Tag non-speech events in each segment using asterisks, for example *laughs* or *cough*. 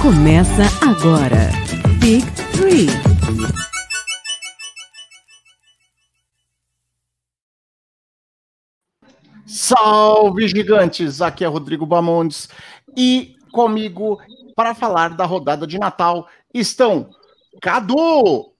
Começa agora. Big Three. Salve gigantes! Aqui é Rodrigo Bamondes e comigo para falar da rodada de Natal estão Cadu!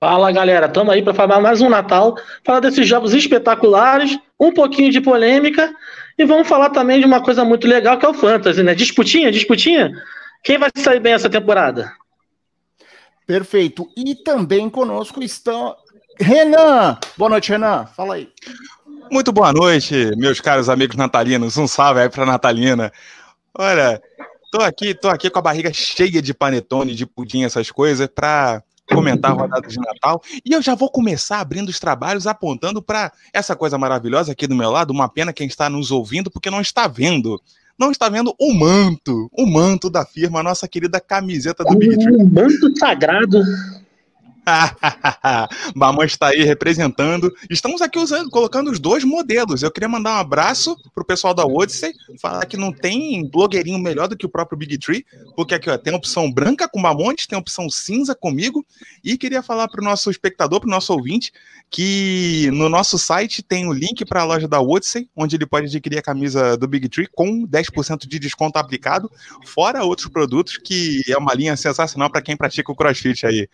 Fala galera, estamos aí para falar mais um Natal, falar desses jogos espetaculares, um pouquinho de polêmica e vamos falar também de uma coisa muito legal que é o Fantasy, né? Disputinha, disputinha? Quem vai sair bem essa temporada? Perfeito. E também conosco estão Renan. Boa noite, Renan. Fala aí. Muito boa noite, meus caros amigos natalinos. Um salve aí para Natalina. Olha, tô aqui, tô aqui com a barriga cheia de panetone, de pudim, essas coisas, para comentar a rodada de Natal. E eu já vou começar abrindo os trabalhos apontando para essa coisa maravilhosa aqui do meu lado. Uma pena quem está nos ouvindo porque não está vendo não está vendo o manto, o manto da firma, a nossa querida camiseta do Big Tree. O manto sagrado. *laughs* Mamãe está aí representando. Estamos aqui usando, colocando os dois modelos. Eu queria mandar um abraço pro pessoal da Odyssey, falar que não tem blogueirinho melhor do que o próprio Big Tree, porque aqui ó, tem opção branca com Mamontes, tem opção cinza comigo, e queria falar pro nosso espectador, pro nosso ouvinte, que no nosso site tem o link para a loja da Odyssey, onde ele pode adquirir a camisa do Big Tree com 10% de desconto aplicado, fora outros produtos, que é uma linha sensacional para quem pratica o CrossFit aí.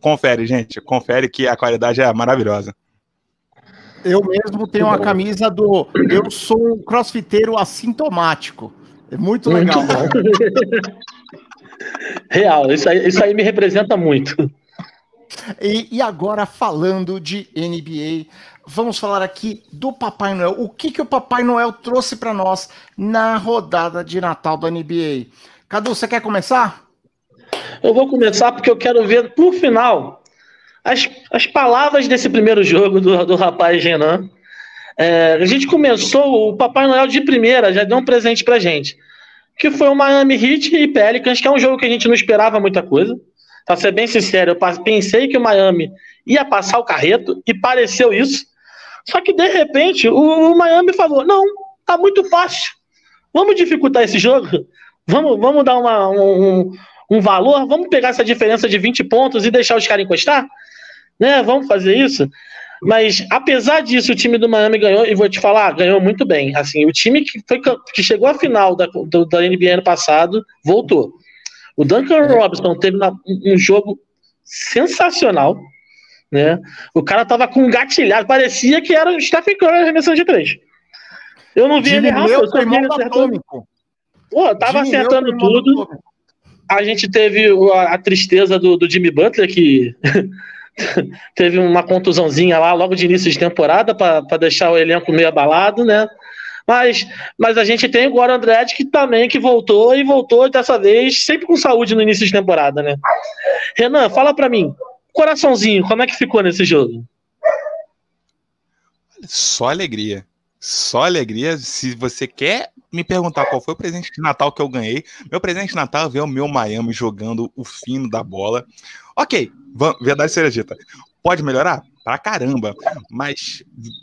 Confere, gente. Confere que a qualidade é maravilhosa. Eu mesmo tenho uma camisa do Eu sou um crossfiteiro assintomático. É muito legal. *laughs* Real, isso aí, isso aí me representa muito. E, e, agora, falando de NBA, vamos falar aqui do Papai Noel. O que, que o Papai Noel trouxe para nós na rodada de Natal da NBA? Cadu, você quer começar? Eu vou começar porque eu quero ver, no final, as, as palavras desse primeiro jogo do, do rapaz Renan. É, a gente começou, o Papai Noel de primeira já deu um presente pra gente, que foi o Miami Heat e Pelicans, que é um jogo que a gente não esperava muita coisa. Pra ser bem sincero, eu pensei que o Miami ia passar o carreto e pareceu isso. Só que de repente o, o Miami falou: não, tá muito fácil. Vamos dificultar esse jogo? Vamos, vamos dar uma, um, um valor, vamos pegar essa diferença de 20 pontos e deixar os caras encostar? Né? Vamos fazer isso? Mas, apesar disso, o time do Miami ganhou, e vou te falar, ganhou muito bem. Assim, o time que, foi, que chegou à final da, do, da NBA ano passado voltou. O Duncan Robinson teve uma, um jogo sensacional. Né? O cara tava com um gatilhado, parecia que era o Stephen Curry arremessando de três. Eu não vi ele errar, eu só vi ele acertando. Pô, tava acertando tudo a gente teve a, a tristeza do, do, Jimmy Butler, que *laughs* teve uma contusãozinha lá logo de início de temporada para deixar o elenco meio abalado, né? Mas, mas a gente tem o Goran que também que voltou e voltou dessa vez sempre com saúde no início de temporada, né? Renan, fala para mim, coraçãozinho, como é que ficou nesse jogo? Só alegria. Só alegria. Se você quer me perguntar qual foi o presente de Natal que eu ganhei, meu presente de Natal é ver o meu Miami jogando o fino da bola. Ok, verdade seja dita. Pode melhorar? Pra caramba. Mas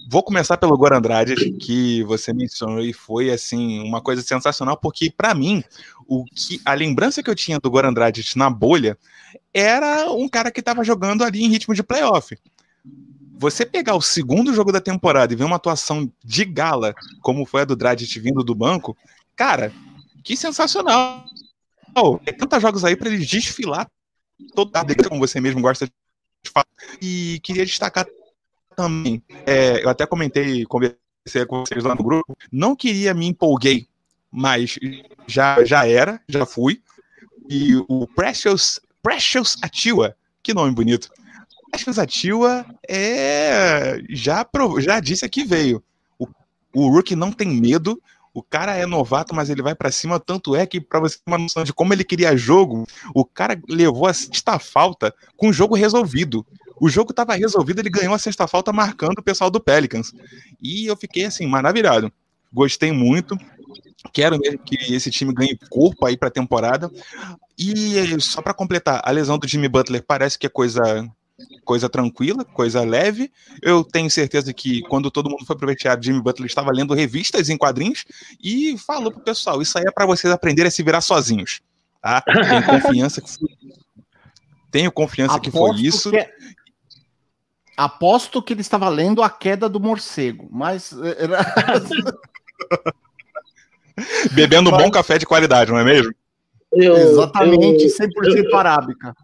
vou começar pelo Goran Andrade, que você mencionou e foi assim uma coisa sensacional, porque para mim, o que a lembrança que eu tinha do Goran Andrade na bolha era um cara que estava jogando ali em ritmo de playoff você pegar o segundo jogo da temporada e ver uma atuação de gala, como foi a do Dragic vindo do banco, cara, que sensacional. Tem tantos jogos aí para ele desfilar toda a como você mesmo gosta de falar. E queria destacar também, é, eu até comentei, conversei com vocês lá no grupo, não queria me empolguei, mas já, já era, já fui. E o Precious, Precious Atiwa, que nome bonito Precious Atiwa é. Já, já disse que veio. O, o Rookie não tem medo. O cara é novato, mas ele vai para cima. Tanto é que, para você ter uma noção de como ele queria jogo, o cara levou a sexta falta com o jogo resolvido. O jogo estava resolvido, ele ganhou a sexta falta marcando o pessoal do Pelicans. E eu fiquei assim, maravilhado. Gostei muito. Quero mesmo que esse time ganhe corpo aí para a temporada. E só para completar, a lesão do Jimmy Butler parece que é coisa coisa tranquila, coisa leve. Eu tenho certeza que quando todo mundo foi pro vestiário, Jimmy Butler estava lendo revistas em quadrinhos e falou pro pessoal: Isso aí é para vocês aprenderem a se virar sozinhos. Tá? Tenho *laughs* confiança que foi, tenho confiança que foi isso. Que é... Aposto que ele estava lendo a queda do morcego, mas. Bebendo *laughs* mas... bom café de qualidade, não é mesmo? Eu, Exatamente, eu, 100% eu, arábica.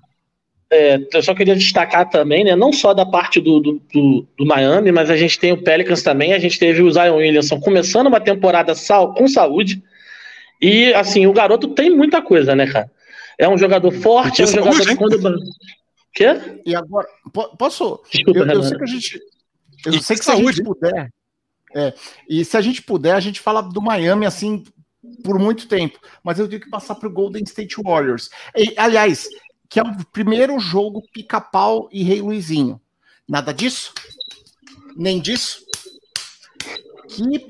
É, eu só queria destacar também, né, não só da parte do, do, do, do, Miami, mas a gente tem o Pelicans também, a gente teve o Zion Williamson começando uma temporada sal, com saúde, e assim, o garoto tem muita coisa, né, cara? É um jogador forte, é um saúde, jogador que quando... Quê? E agora, posso? Desculpa, eu, eu sei que a gente... Eu sei que se a gente puder... É, e se a gente puder, a gente fala do Miami, assim, por muito tempo, mas eu tenho que passar para o Golden State Warriors. E, aliás, que é o primeiro jogo pica-pau e Rei Luizinho. Nada disso? Nem disso? Que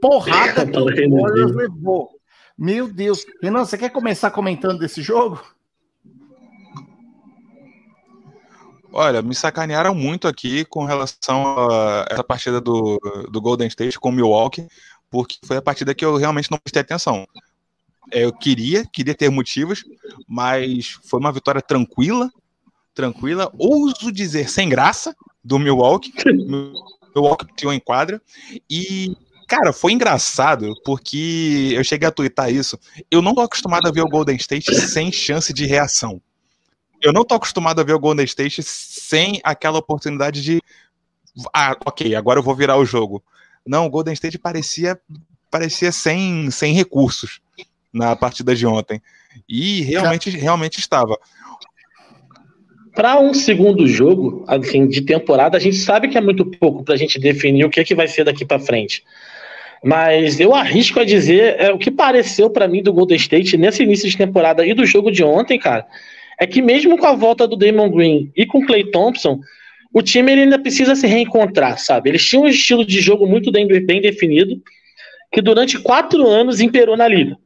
porrada que o Warriors levou. Meu Deus. Renan, você quer começar comentando desse jogo? Olha, me sacanearam muito aqui com relação a essa partida do, do Golden State com o Milwaukee, porque foi a partida que eu realmente não prestei atenção. É, eu queria, queria ter motivos, mas foi uma vitória tranquila, tranquila, ouso dizer sem graça do Milwaukee. *laughs* Milwaukee tirou em quadra e Cara, foi engraçado porque eu cheguei a twittar isso. Eu não tô acostumado a ver o Golden State sem chance de reação. Eu não tô acostumado a ver o Golden State sem aquela oportunidade de. Ah, ok, agora eu vou virar o jogo. Não, o Golden State parecia parecia sem, sem recursos na partida de ontem. E realmente, realmente estava. Para um segundo jogo, assim, de temporada, a gente sabe que é muito pouco para a gente definir o que, é que vai ser daqui para frente. Mas eu arrisco a dizer, é, o que pareceu para mim do Golden State nesse início de temporada e do jogo de ontem, cara, é que mesmo com a volta do Damon Green e com o Clay Thompson, o time ainda precisa se reencontrar, sabe? Eles tinham um estilo de jogo muito bem, bem definido, que durante quatro anos imperou na liga.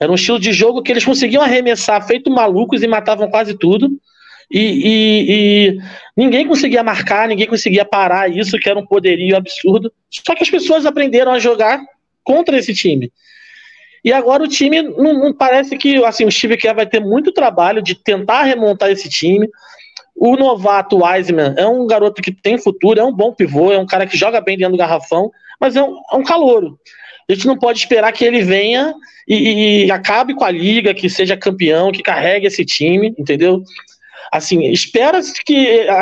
Era um estilo de jogo que eles conseguiam arremessar feito malucos e matavam quase tudo. E, e, e, ninguém conseguia marcar, ninguém conseguia parar isso, que era um poderio absurdo. Só que as pessoas aprenderam a jogar contra esse time. E agora o time não, não parece que assim, o Steve Kerr vai ter muito trabalho de tentar remontar esse time. O novato Wiseman é um garoto que tem futuro, é um bom pivô, é um cara que joga bem dentro do garrafão, mas é um, é um calouro. A gente não pode esperar que ele venha e, e acabe com a liga, que seja campeão, que carregue esse time, entendeu? Assim, espera que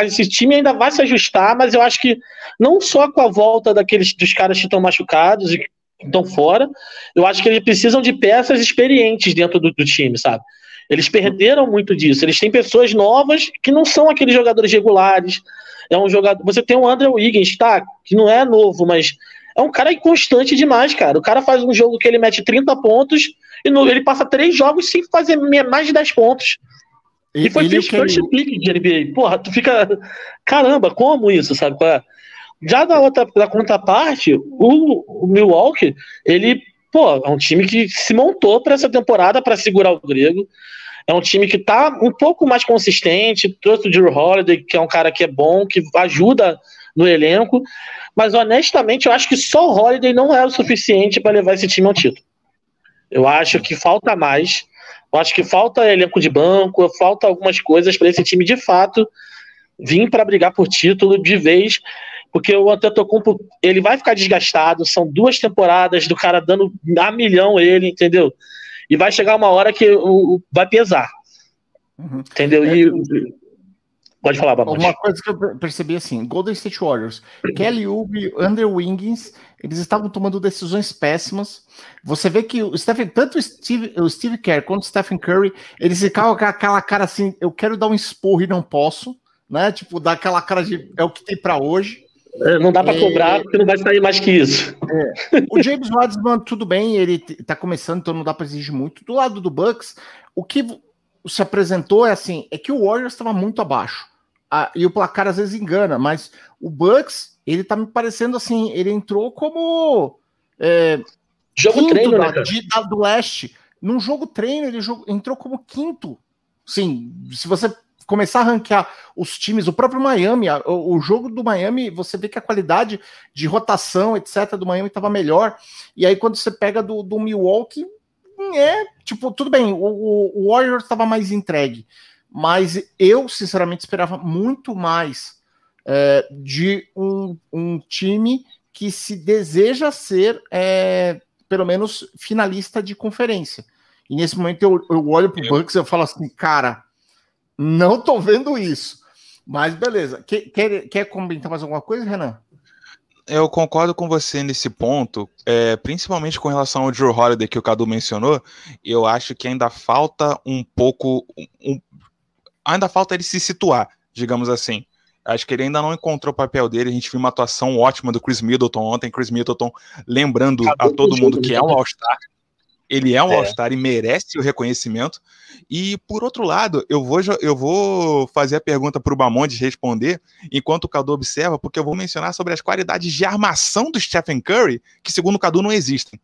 esse time ainda vai se ajustar, mas eu acho que não só com a volta daqueles dos caras que estão machucados e estão fora, eu acho que eles precisam de peças experientes dentro do, do time, sabe? Eles perderam muito disso. Eles têm pessoas novas que não são aqueles jogadores regulares. É um jogador. Você tem o André Wiggins, tá? Que não é novo, mas é um cara inconstante demais, cara. O cara faz um jogo que ele mete 30 pontos e no, ele passa três jogos sem fazer mais de 10 pontos. E, e foi ele first pick de NBA. Porra, tu fica. Caramba, como isso, sabe? É? Já da outra da contraparte, o, o Milwaukee, ele, pô, é um time que se montou para essa temporada para segurar o grego. É um time que tá um pouco mais consistente, trouxe o Drew Holiday, que é um cara que é bom, que ajuda no elenco. Mas honestamente, eu acho que só o Holiday não é o suficiente para levar esse time ao título. Eu acho que falta mais. Eu acho que falta elenco de banco, falta algumas coisas para esse time de fato vir para brigar por título de vez, porque o Antetokounmpo ele vai ficar desgastado. São duas temporadas do cara dando a milhão ele, entendeu? E vai chegar uma hora que o, o vai pesar, uhum. entendeu? E é, Pode falar, Babuch. Uma coisa que eu percebi assim, Golden State Warriors, Kelly Oubre, Under Wiggins, eles estavam tomando decisões péssimas. Você vê que o Stephen, tanto o Steve, o Steve Kerr quanto o Stephen Curry, eles ficavam com aquela cara assim, eu quero dar um esporro e não posso, né? Tipo, dar aquela cara de é o que tem para hoje. É, não dá para é... cobrar, porque não vai sair mais que isso. É. O James Wiseman, tudo bem, ele tá começando, então não dá para exigir muito. Do lado do Bucks, o que se apresentou é assim, é que o Warriors estava muito abaixo. Ah, e o placar às vezes engana, mas o Bucks, ele tá me parecendo assim, ele entrou como é, jogo treino, da, né, de, da, do leste. Num jogo treino, ele jogou, entrou como quinto. Sim, se você começar a ranquear os times, o próprio Miami, o, o jogo do Miami, você vê que a qualidade de rotação, etc., do Miami estava melhor. E aí, quando você pega do, do Milwaukee, é, tipo, tudo bem, o, o Warriors estava mais entregue, mas eu, sinceramente, esperava muito mais é, de um, um, time que se deseja ser, é, pelo menos, finalista de conferência. E nesse momento eu, eu olho pro Bucks e eu falo assim, cara, não tô vendo isso. Mas beleza. Quer, quer, quer comentar mais alguma coisa, Renan? Eu concordo com você nesse ponto, é, principalmente com relação ao Drew Holiday que o Cadu mencionou. Eu acho que ainda falta um pouco. Um, ainda falta ele se situar, digamos assim. Acho que ele ainda não encontrou o papel dele. A gente viu uma atuação ótima do Chris Middleton ontem. Chris Middleton lembrando a todo mundo que é um All-Star. Ele é um é. All-Star e merece o reconhecimento. E, por outro lado, eu vou, eu vou fazer a pergunta para o Bamondes responder, enquanto o Cadu observa, porque eu vou mencionar sobre as qualidades de armação do Stephen Curry, que, segundo o Cadu, não existem.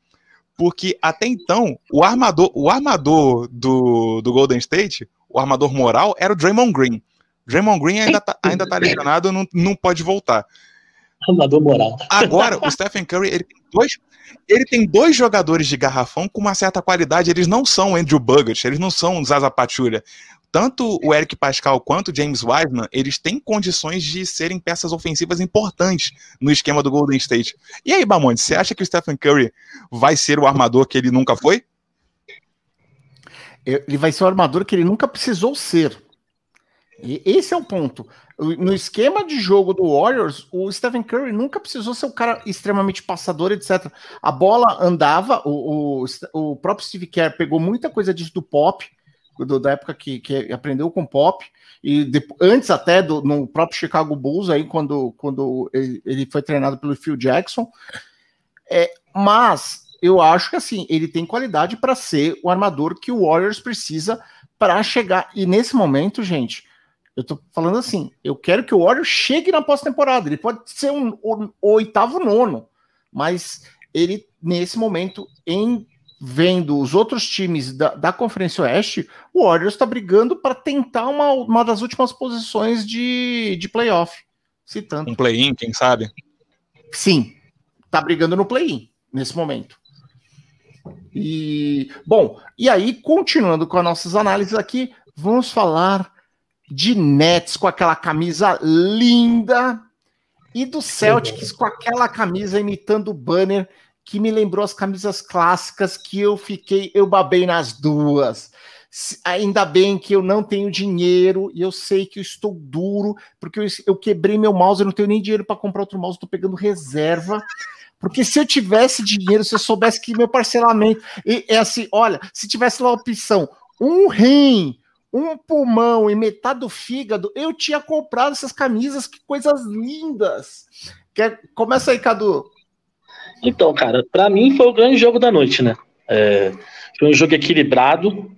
Porque até então, o armador, o armador do, do Golden State, o armador moral, era o Draymond Green. Draymond Green ainda tá, ainda tá lesionado, não, não pode voltar. Armador moral. Agora, o Stephen Curry, ele tem dois, ele tem dois jogadores de garrafão com uma certa qualidade. Eles não são Andrew Bogut, eles não são Zaza Pachulia. Tanto o Eric Pascal quanto o James Wiseman, eles têm condições de serem peças ofensivas importantes no esquema do Golden State. E aí, Bamonte, você acha que o Stephen Curry vai ser o armador que ele nunca foi? Ele vai ser o armador que ele nunca precisou ser. E esse é o ponto. No esquema de jogo do Warriors, o Stephen Curry nunca precisou ser um cara extremamente passador, etc. A bola andava, o, o, o próprio Steve Kerr pegou muita coisa disso do pop, do, da época que, que aprendeu com pop, e antes até do, no próprio Chicago Bulls, aí quando, quando ele, ele foi treinado pelo Phil Jackson. É, mas eu acho que assim, ele tem qualidade para ser o armador que o Warriors precisa para chegar. E nesse momento, gente eu tô falando assim, eu quero que o Warriors chegue na pós-temporada. Ele pode ser um, o oitavo nono, mas ele, nesse momento, em vendo os outros times da, da Conferência Oeste, o Warriors está brigando para tentar uma, uma das últimas posições de, de playoff. Citando. Um play-in, quem sabe? Sim, tá brigando no play-in nesse momento. E bom, e aí continuando com as nossas análises aqui, vamos falar de Nets com aquela camisa linda e do Celtics com aquela camisa imitando o banner que me lembrou as camisas clássicas que eu fiquei, eu babei nas duas. Ainda bem que eu não tenho dinheiro e eu sei que eu estou duro, porque eu, eu quebrei meu mouse, eu não tenho nem dinheiro para comprar outro mouse, estou pegando reserva. Porque se eu tivesse dinheiro, se eu soubesse que meu parcelamento é assim, olha, se tivesse lá a opção, um rim, um pulmão e metade do fígado, eu tinha comprado essas camisas, que coisas lindas. Quer, começa aí, Cadu. Então, cara, para mim foi o grande jogo da noite, né? É, foi um jogo equilibrado.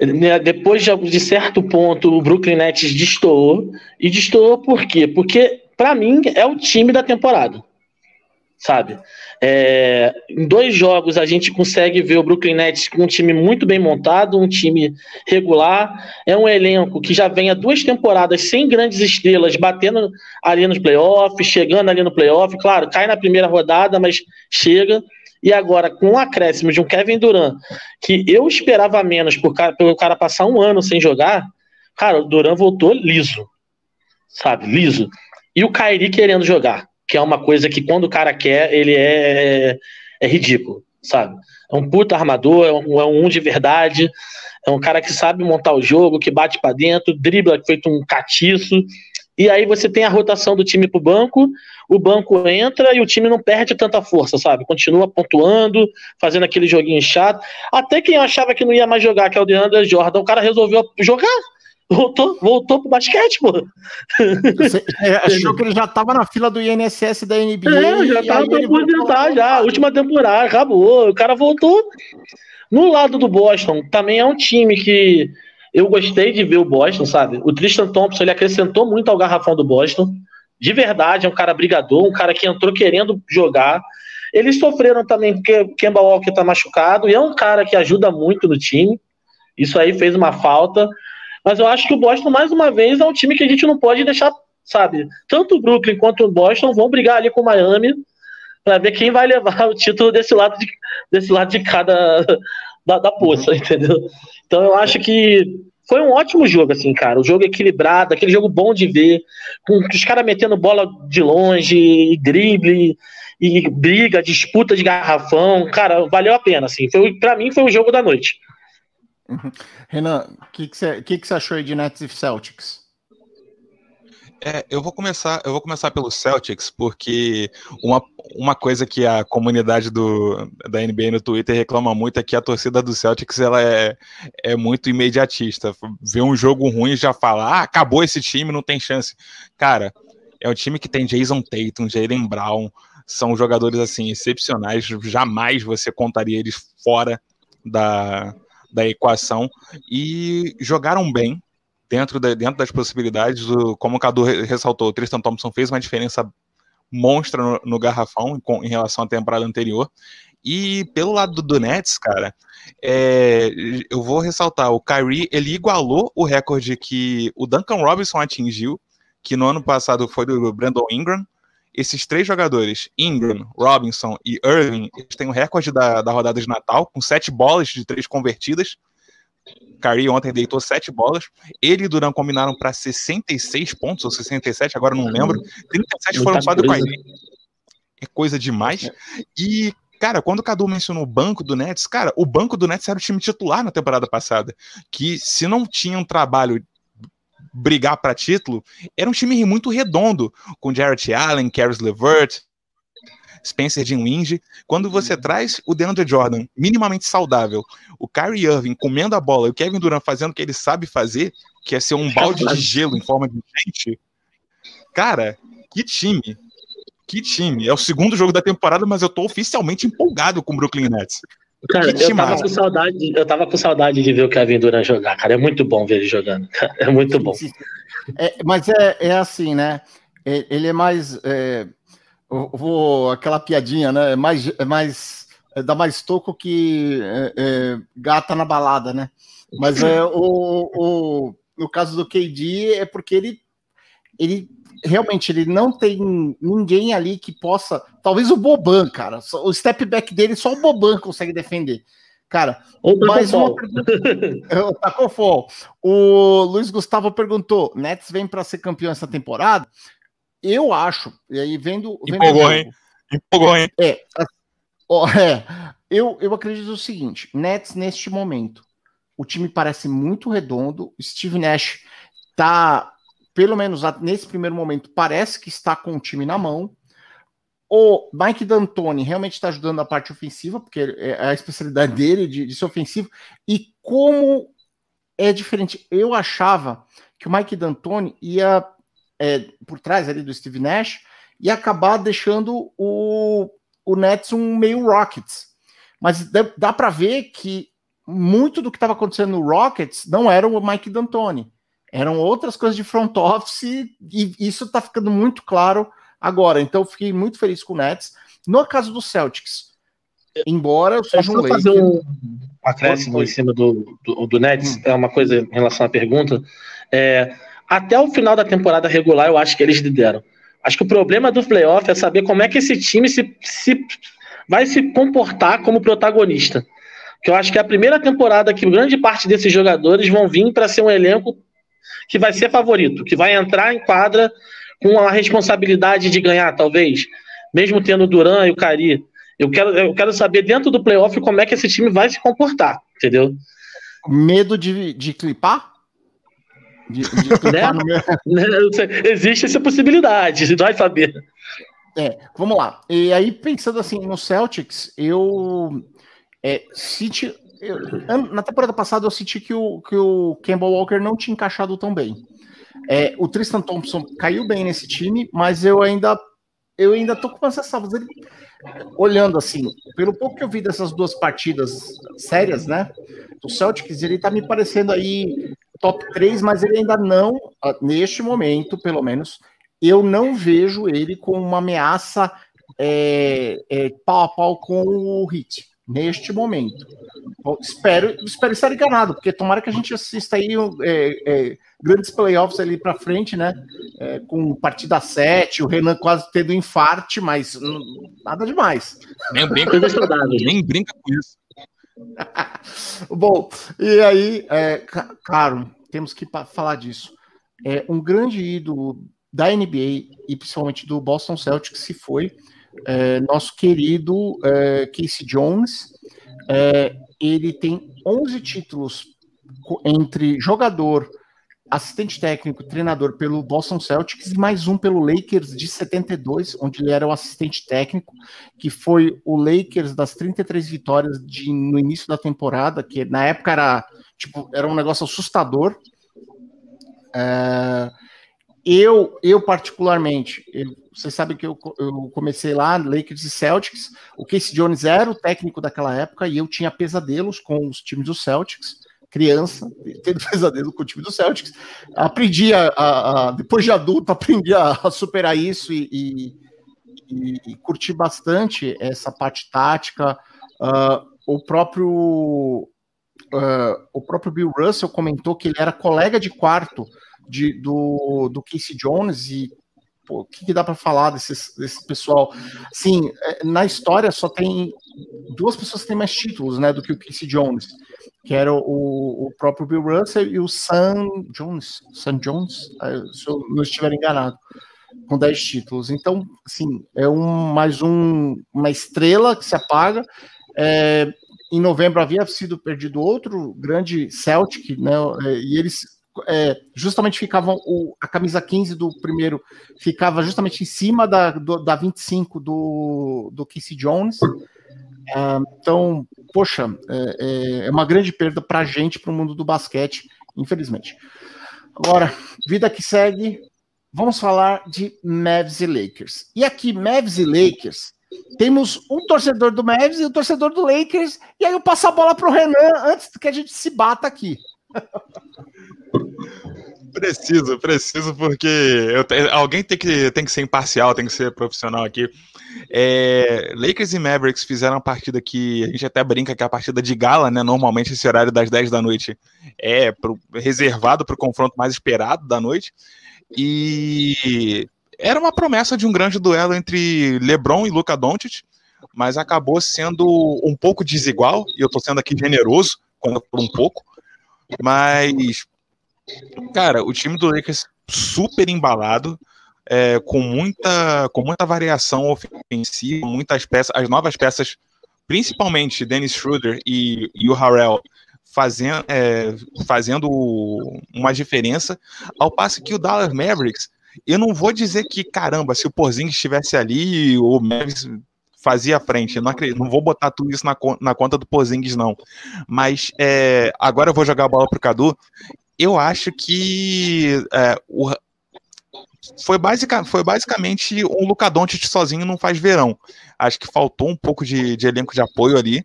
Né, depois de, certo ponto, o Brooklyn Nets destoou. E destoou por quê? Porque, para mim, é o time da temporada sabe? É, em dois jogos a gente consegue ver o Brooklyn Nets com um time muito bem montado, um time regular, é um elenco que já vem há duas temporadas sem grandes estrelas, batendo ali nos playoffs, chegando ali no playoff, claro, cai na primeira rodada, mas chega. E agora, com o acréscimo de um Kevin Durant, que eu esperava menos por cara, pelo cara passar um ano sem jogar, cara, o Durant voltou liso, sabe? Liso. E o Kyrie querendo jogar que é uma coisa que quando o cara quer, ele é, é ridículo, sabe? É um puta armador, é um, é um de verdade, é um cara que sabe montar o jogo, que bate para dentro, dribla feito um catiço. E aí você tem a rotação do time pro banco, o banco entra e o time não perde tanta força, sabe? Continua pontuando, fazendo aquele joguinho chato. Até quem achava que não ia mais jogar, que é o DeAndre Jordan, o cara resolveu jogar. Voltou, voltou pro basquete, pô. Você é, *laughs* achou que ele já tava na fila do INSS da NBA. É, já tava pra aposentar, já. Última temporada, acabou. O cara voltou. No lado do Boston, também é um time que eu gostei de ver o Boston, sabe? O Tristan Thompson, ele acrescentou muito ao garrafão do Boston. De verdade, é um cara brigador, um cara que entrou querendo jogar. Eles sofreram também porque o Kemba Walker tá machucado, e é um cara que ajuda muito no time. Isso aí fez uma falta. Mas eu acho que o Boston, mais uma vez, é um time que a gente não pode deixar, sabe? Tanto o Brooklyn quanto o Boston vão brigar ali com o Miami, para ver quem vai levar *laughs* o título desse lado de, desse lado de cada da, da poça, entendeu? Então eu acho que foi um ótimo jogo, assim, cara. O jogo equilibrado, aquele jogo bom de ver, com os caras metendo bola de longe, e drible, e briga, disputa de garrafão. Cara, valeu a pena, assim. Foi, pra mim foi o jogo da noite. Renan, o que, você, que, que achou aí de Nets e Celtics? É, eu vou começar, eu vou começar pelo Celtics, porque uma, uma coisa que a comunidade do, da NBA no Twitter reclama muito é que a torcida do Celtics ela é, é muito imediatista. Vê um jogo ruim e já fala: ah, acabou esse time, não tem chance. Cara, é um time que tem Jason Tatum, Jalen Brown, são jogadores assim excepcionais, jamais você contaria eles fora da, da equação e jogaram bem dentro, da, dentro das possibilidades. O, como o Cadu ressaltou, o Tristan Thompson fez uma diferença monstra no, no garrafão com, em relação à temporada anterior. E pelo lado do, do Nets, cara, é, eu vou ressaltar, o Kyrie, ele igualou o recorde que o Duncan Robinson atingiu, que no ano passado foi do Brandon Ingram. Esses três jogadores, Ingram, Robinson e Irving, eles têm o recorde da, da rodada de Natal, com sete bolas de três convertidas. Curry ontem deitou sete bolas. Ele e Duran combinaram para 66 pontos, ou 67, agora não lembro. 37 Muita foram só do Kyrie. É coisa demais. E, cara, quando o Cadu mencionou o banco do Nets, cara, o banco do Nets era o time titular na temporada passada. Que se não tinha um trabalho brigar para título, era um time muito redondo, com Jarrett Allen, Caris LeVert, Spencer Dinwiddie. Quando você uhum. traz o DeAndre Jordan minimamente saudável, o Kyrie Irving comendo a bola e o Kevin Durant fazendo o que ele sabe fazer, que é ser um balde de gelo em forma de gente, cara, que time. Que time. É o segundo jogo da temporada, mas eu tô oficialmente empolgado com o Brooklyn Nets. Cara, eu tava, com saudade, eu tava com saudade de ver o Kevin Durant jogar, cara. É muito bom ver ele jogando. É muito bom. É, mas é, é assim, né? É, ele é mais. É, vou aquela piadinha, né? É mais, é mais é, dá mais toco que é, gata na balada, né? Mas é o, o no caso do KD é porque ele ele realmente ele não tem ninguém ali que possa, talvez o Boban, cara, o step back dele só o Boban consegue defender. Cara, mais uma pergunta. *laughs* Tacofol. O Luiz Gustavo perguntou: Nets vem para ser campeão essa temporada? eu acho, e aí vendo. vendo Empolgou, hein? Empolgou, hein? É, ó, é eu, eu acredito o seguinte: Nets, neste momento, o time parece muito redondo. Steve Nash tá, pelo menos nesse primeiro momento, parece que está com o time na mão. O Mike D'Antoni realmente está ajudando a parte ofensiva, porque é a especialidade *laughs* dele de, de ser ofensivo. E como é diferente, eu achava que o Mike D'Antoni ia é, por trás ali do Steve Nash e acabar deixando o, o Nets um meio Rockets. Mas dá, dá para ver que muito do que estava acontecendo no Rockets não era o Mike D'Antoni. Eram outras coisas de front office e isso está ficando muito claro agora. Então, fiquei muito feliz com o Nets. No caso do Celtics, embora eu seja um fazer um acréscimo em cima do, do, do Nets, hum. é uma coisa em relação à pergunta. É, até o final da temporada regular, eu acho que eles lideram. Acho que o problema do playoff é saber como é que esse time se, se vai se comportar como protagonista. Que eu acho que é a primeira temporada que grande parte desses jogadores vão vir para ser um elenco que vai ser favorito, que vai entrar em quadra com a responsabilidade de ganhar, talvez, mesmo tendo o Duran e o Cari. Eu quero, eu quero saber dentro do playoff como é que esse time vai se comportar, entendeu? Medo de, de clipar? De, de *laughs* né? *laughs* Existe essa possibilidade, vai saber. É, vamos lá. E aí, pensando assim, no Celtics, eu, é, senti, eu, na temporada passada eu senti que o, que o Campbell Walker não tinha encaixado tão bem. É, o Tristan Thompson caiu bem nesse time, mas eu ainda eu ainda tô com uma sensação, ele, olhando assim, pelo pouco que eu vi dessas duas partidas sérias, né? Do Celtics, ele tá me parecendo aí top 3, mas ele ainda não, neste momento, pelo menos, eu não vejo ele com uma ameaça é, é, pau a pau com o Hit, neste momento. Bom, espero, espero estar enganado, porque tomara que a gente assista aí é, é, grandes playoffs ali para frente, né? É, com partida 7, o Renan quase tendo infarte, mas nada demais. Nem brinca, nem brinca com isso. *laughs* Bom, e aí, é, claro, temos que falar disso. É, um grande ídolo da NBA e principalmente do Boston Celtics se foi é, nosso querido é, Casey Jones. É, ele tem 11 títulos entre jogador, assistente técnico, treinador pelo Boston Celtics e mais um pelo Lakers de 72, onde ele era o assistente técnico, que foi o Lakers das 33 vitórias de, no início da temporada, que na época era tipo era um negócio assustador. É, eu, eu particularmente, eu, você sabe que eu, eu comecei lá, Lakers e Celtics. O Casey Jones era o técnico daquela época e eu tinha pesadelos com os times do Celtics. Criança, tendo *laughs* pesadelo com o time do Celtics. Aprendi a, a, a depois de adulto, aprendi a, a superar isso e, e, e, e, curti bastante essa parte tática. Uh, o próprio uh, o próprio Bill Russell comentou que ele era colega de quarto de, do, do Casey Jones e pô, o que, que dá para falar desse, pessoal? Sim, é, na história só tem duas pessoas que têm mais títulos né, do que o Casey Jones, que era o, o próprio Bill Russell e o Sam Jones, Sam Jones, é, se eu não estiver enganado, com 10 títulos. Então, assim, é um mais um, uma estrela que se apaga. É, em novembro havia sido perdido outro grande Celtic, né, e eles é, justamente ficavam o, a camisa 15 do primeiro ficava justamente em cima da, do, da 25 do, do Casey Jones. É, então, poxa, é, é, é uma grande perda para a gente, para o mundo do basquete, infelizmente. Agora, vida que segue, vamos falar de Mavs e Lakers. E aqui, Mavs e Lakers, temos um torcedor do Mavs e um torcedor do Lakers, e aí eu passo a bola para o Renan antes que a gente se bata aqui. Preciso, preciso, porque eu, alguém tem que, tem que ser imparcial, tem que ser profissional aqui. É, Lakers e Mavericks fizeram uma partida que a gente até brinca que é a partida de gala, né? Normalmente esse horário das 10 da noite é pro, reservado para o confronto mais esperado da noite. E era uma promessa de um grande duelo entre LeBron e Luca Doncic, mas acabou sendo um pouco desigual, e eu estou sendo aqui generoso, quando um pouco, mas Cara, o time do Lakers super embalado, é, com, muita, com muita variação ofensiva, muitas peças, as novas peças, principalmente Dennis Schroeder e, e o Harrell, fazendo, é, fazendo uma diferença, ao passo que o Dallas Mavericks, eu não vou dizer que, caramba, se o Porzingis estivesse ali, o Mavericks fazia frente. Não, acredito, não vou botar tudo isso na, na conta do Porzingis, não. Mas é, agora eu vou jogar a bola pro Cadu eu acho que é, o, foi, basic, foi basicamente um Luca sozinho não faz verão. Acho que faltou um pouco de, de elenco de apoio ali.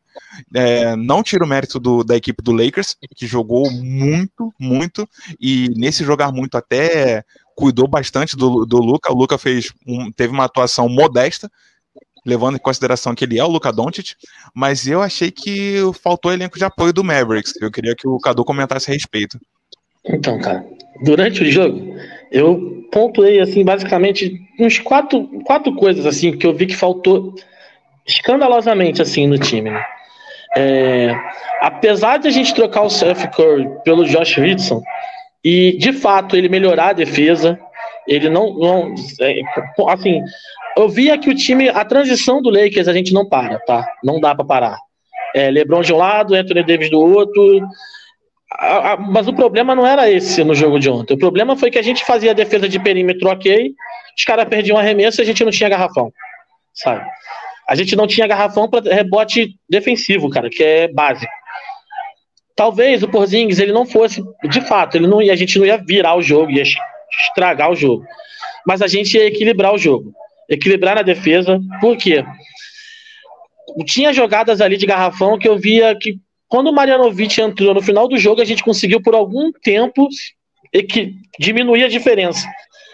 É, não tiro o mérito do, da equipe do Lakers, que jogou muito, muito, e nesse jogar muito até cuidou bastante do, do Luca. O Luca fez um, teve uma atuação modesta, levando em consideração que ele é o Luca Doncic, mas eu achei que faltou elenco de apoio do Mavericks. Eu queria que o Cadu comentasse a respeito. Então, cara, durante o jogo, eu pontuei, assim, basicamente, uns quatro, quatro coisas, assim, que eu vi que faltou escandalosamente, assim, no time, né? É, apesar de a gente trocar o Seth Curry pelo Josh Richardson, e, de fato, ele melhorar a defesa, ele não, não é, assim, eu via que o time, a transição do Lakers a gente não para, tá? Não dá para parar. É, LeBron de um lado, Anthony Davis do outro, a, a, mas o problema não era esse no jogo de ontem. O problema foi que a gente fazia a defesa de perímetro ok, os caras perdiam arremesso e a gente não tinha garrafão, sabe? A gente não tinha garrafão para rebote defensivo, cara, que é básico. Talvez o Porzingis ele não fosse, de fato, ele não a gente não ia virar o jogo, ia estragar o jogo. Mas a gente ia equilibrar o jogo. Equilibrar na defesa, por quê? Tinha jogadas ali de garrafão que eu via que quando o Marianovic entrou no final do jogo, a gente conseguiu por algum tempo diminuir a diferença.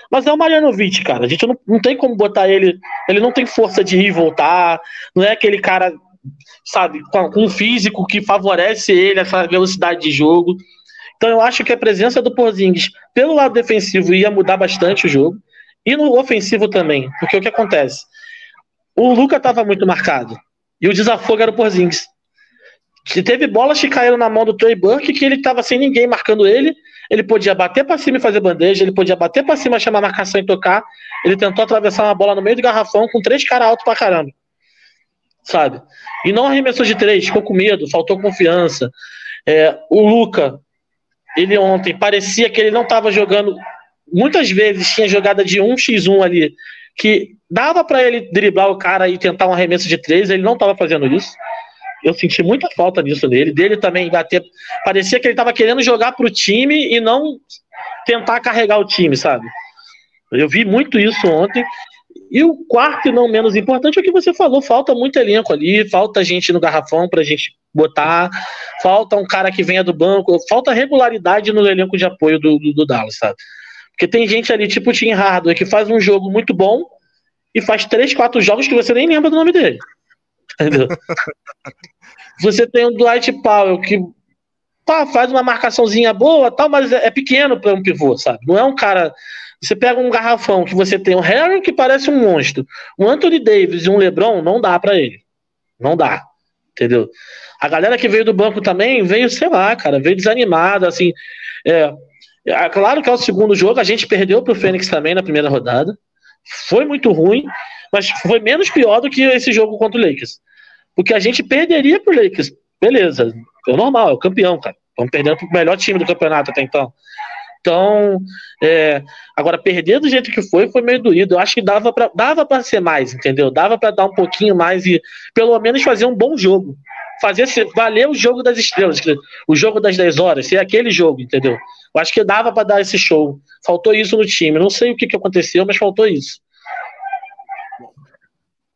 Mas é o Marianovic, cara. A gente não, não tem como botar ele. Ele não tem força de ir e voltar. Não é aquele cara sabe, com, com um físico que favorece ele, essa velocidade de jogo. Então eu acho que a presença do Porzingis pelo lado defensivo ia mudar bastante o jogo. E no ofensivo também, porque o que acontece? O Luca estava muito marcado. E o desafogo era o Porzingis. Teve bolas que caíram na mão do Trey Burke que ele estava sem ninguém marcando ele. Ele podia bater para cima e fazer bandeja, ele podia bater para cima, chamar marcação e tocar. Ele tentou atravessar uma bola no meio do garrafão com três caras altos pra caramba. Sabe? E não arremessou de três, ficou com medo, faltou confiança. É, o Luca, ele ontem parecia que ele não estava jogando. Muitas vezes tinha jogada de 1x1 ali, que dava para ele driblar o cara e tentar um arremesso de três, ele não estava fazendo isso. Eu senti muita falta nisso dele. Dele também bater. Parecia que ele estava querendo jogar para o time e não tentar carregar o time, sabe? Eu vi muito isso ontem. E o quarto e não menos importante é o que você falou, falta muito elenco ali, falta gente no garrafão pra gente botar, falta um cara que venha do banco, falta regularidade no elenco de apoio do, do, do Dallas, sabe? Porque tem gente ali, tipo o Tim Hardaway, que faz um jogo muito bom e faz três, quatro jogos que você nem lembra do nome dele. *laughs* Entendeu? você tem o Dwight Powell, que tá, faz uma marcaçãozinha boa, tal, mas é, é pequeno para um pivô, sabe? Não é um cara você pega um garrafão que você tem um Harry que parece um monstro, um Anthony Davis e um LeBron, não dá para ele. Não dá. Entendeu? A galera que veio do banco também veio, sei lá, cara, veio desanimada, assim. É, é claro que é o segundo jogo, a gente perdeu pro Fênix também na primeira rodada. Foi muito ruim, mas foi menos pior do que esse jogo contra o Lakers. Porque a gente perderia pro Lakers. Beleza, é normal, é o campeão, cara. Vamos perdendo pro melhor time do campeonato até então. Então, é, agora perder do jeito que foi foi meio doído. Eu acho que dava para dava para ser mais, entendeu? Dava para dar um pouquinho mais e pelo menos fazer um bom jogo. Fazer valer o jogo das estrelas, o jogo das 10 horas, ser aquele jogo, entendeu? Eu acho que dava para dar esse show. Faltou isso no time. Não sei o que, que aconteceu, mas faltou isso.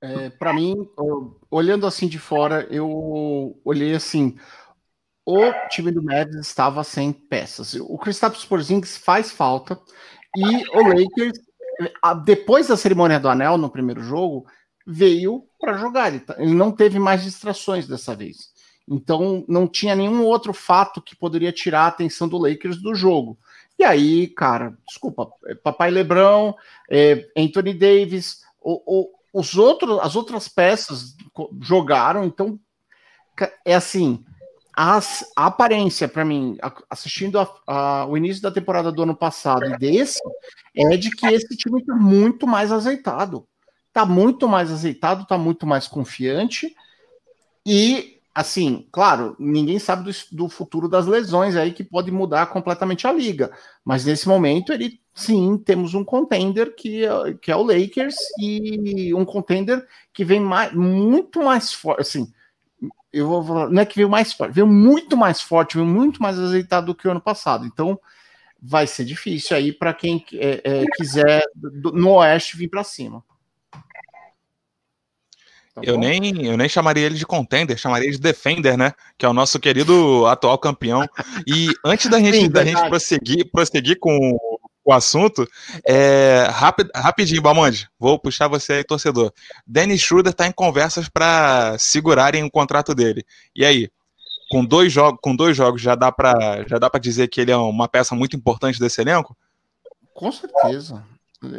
É, para mim, olhando assim de fora, eu olhei assim o time do Mavs estava sem peças. O Kristaps Porzingis faz falta e o Lakers, depois da cerimônia do anel no primeiro jogo, veio para jogar. Tá, ele não teve mais distrações dessa vez. Então não tinha nenhum outro fato que poderia tirar a atenção do Lakers do jogo. E aí, cara, desculpa, é, Papai Lebrão, é, Anthony Davis, o, o, os outros, as outras peças jogaram. Então é assim a, a aparência, para mim, assistindo a, a, o início da temporada do ano passado e desse, é de que esse time está muito mais azeitado. Está muito mais azeitado, está muito mais confiante. E, assim, claro, ninguém sabe do, do, futuro das lesões aí que pode mudar completamente a liga. Mas nesse momento, ele sim, temos um contender que, que é o Lakers e um contender que vem mais, muito mais forte. Assim, eu vou falar, não é que veio mais forte, veio muito mais forte, veio muito mais azeitado do que o ano passado. Então vai ser difícil aí para quem é, é, quiser do, no Oeste vir para cima. Tá eu, nem, eu nem chamaria ele de contender, chamaria ele de defender, né? Que é o nosso querido atual campeão. E antes da gente, Sim, da gente prosseguir, prosseguir com o assunto. É, rapid, rapidinho, Balmond, vou puxar você aí, torcedor. Dennis Schroeder está em conversas para segurarem o contrato dele. E aí? Com dois jogos, com dois jogos já dá para já dá para dizer que ele é uma peça muito importante desse elenco? Com certeza.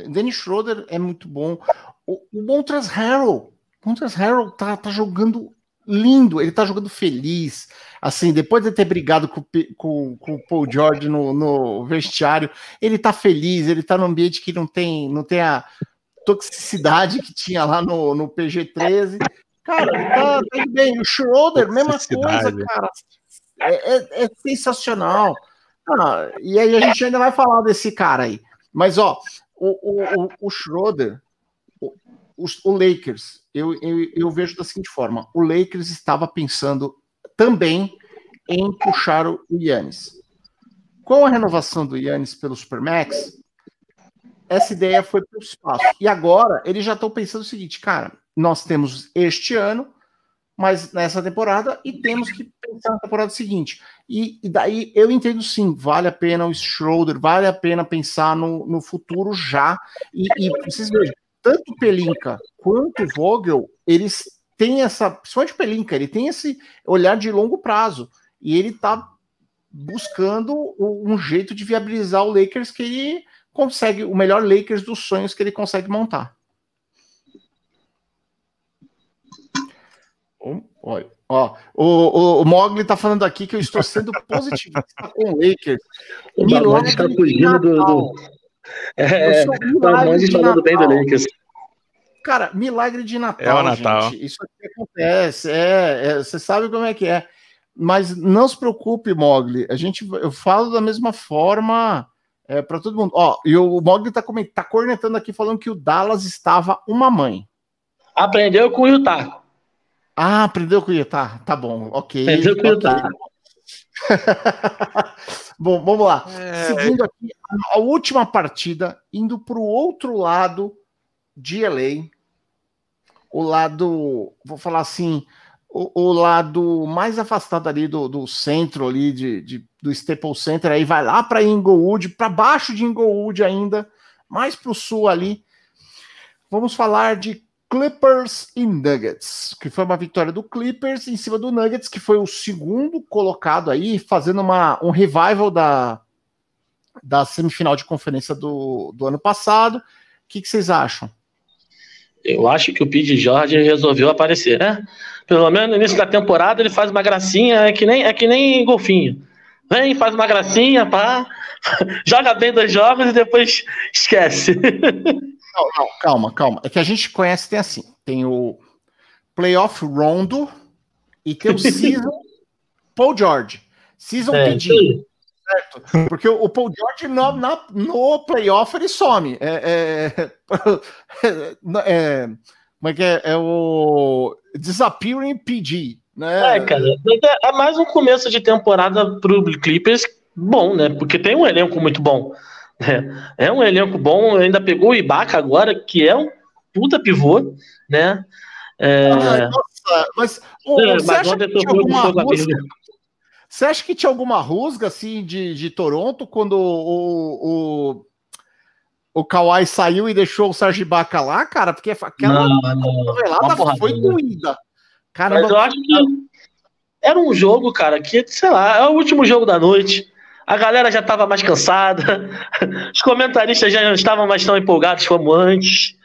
Dennis Schroeder é muito bom. O, o Montrezl Harrell, Montrezl Harrell tá, tá jogando lindo, ele tá jogando feliz. Assim, depois de ter brigado com, com, com o Paul George no, no, vestiário, ele tá feliz, ele tá num ambiente que não tem, não tem a toxicidade que tinha lá no, no PG-13. Cara, ele tá, tá bem. O Schroeder, mesma coisa, cara. É, é, é sensacional. Ah, e aí a gente ainda vai falar desse cara aí. Mas, ó, o, o, o Schroeder, o, o Lakers, eu, eu, eu vejo da seguinte forma: o Lakers estava pensando também em puxar o Yannis. Com a renovação do Yannis pelo Supermax, essa ideia foi para o espaço. E agora eles já estão pensando o seguinte, cara, nós temos este ano, mas nessa temporada, e temos que pensar na temporada seguinte. E, e daí eu entendo sim, vale a pena o Schroeder, vale a pena pensar no, no futuro já. E, e vocês vejam, tanto Pelinka quanto Vogel, eles tem essa, principalmente o Pelinka, ele tem esse olhar de longo prazo e ele tá buscando um jeito de viabilizar o Lakers que ele consegue, o melhor Lakers dos sonhos que ele consegue montar. Olha, ó, o, o, o Mogli tá falando aqui que eu estou sendo positivista com o Lakers. O Milagre está fugindo do, do... É, o *laughs* falando bem do Lakers. Cara, milagre de Natal. É o Natal. Gente. Isso aqui acontece. É, é, você sabe como é que é. Mas não se preocupe, Mogli. A gente, eu falo da mesma forma é, para todo mundo. Ó, e o Mogli tá, tá cornetando aqui falando que o Dallas estava uma mãe. Aprendeu com o Utah. Ah, aprendeu com o Utah. Tá bom, ok. Aprendeu com o Utah. *laughs* bom, vamos lá. É... Seguindo aqui, a última partida, indo para o outro lado de LA. O lado, vou falar assim, o, o, lado mais afastado ali do, do centro ali de, de, do Staples Center, aí vai lá para Inglewood, para baixo de Inglewood ainda, mais para o sul ali. Vamos falar de Clippers e Nuggets, que foi uma vitória do Clippers em cima do Nuggets, que foi o segundo colocado aí, fazendo uma, um revival da, da semifinal de conferência do, do ano passado. O que, que vocês acham? Eu acho que o Pete Jorge resolveu aparecer, né? Pelo menos no início da temporada ele faz uma gracinha, é que nem, é que nem golfinho. Vem, faz uma gracinha, pá, *laughs* joga bem dois jogos e depois esquece. *laughs* Não, não, calma, calma. É que a gente conhece, tem assim, tem o Playoff Rondo e tem o Season *laughs* Paul George. Season é. Certo? Porque o, Paul George no, na, no playoff ele some. É, é, é, como é que é? É o Disappearing PG. Né? É, cara, é, é mais um começo de temporada pro Clippers bom, né? Porque tem um elenco muito bom. Né? É um elenco bom, ainda pegou o Ibaka agora, que é um puta pivô, né? É... Ah, nossa, mas, oh, é, você mas acha que tinha alguma rusga? Você acha que tinha alguma rusga assim de, de Toronto quando o, o, o Kawhi saiu e deixou o Sérgio Ibaka lá, cara? Porque aquela novelada foi doída. Caramba. Mas eu acho que era um jogo, cara, que, sei lá, é o último jogo da noite. A galera já estava mais cansada, *laughs* os comentaristas já não estavam mais tão empolgados como antes.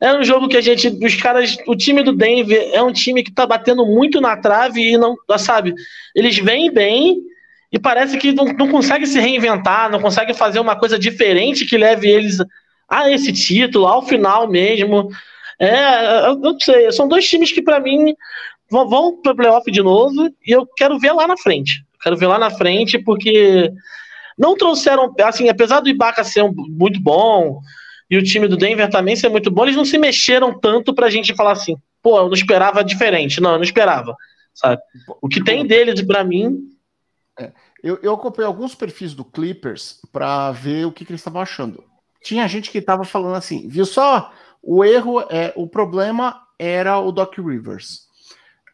É um jogo que a gente, os caras, o time do Denver é um time que está batendo muito na trave e não, sabe, eles vêm bem e parece que não, não consegue se reinventar, não consegue fazer uma coisa diferente que leve eles a esse título, ao final mesmo. É, eu não sei, são dois times que para mim vão, para o playoff de novo e eu quero ver lá na frente. Quero ver lá na frente porque não trouxeram, assim, apesar do Ibaka ser um, muito bom e o time do Denver também ser muito bom, eles não se mexeram tanto pra gente falar assim, pô, eu não esperava diferente. Não, eu não esperava, sabe? O que tem deles para mim é, eu, eu acompanhei alguns perfis do Clippers para ver o que, que eles estavam achando. Tinha gente que estava falando assim, viu só? O erro é o problema era o Doc Rivers.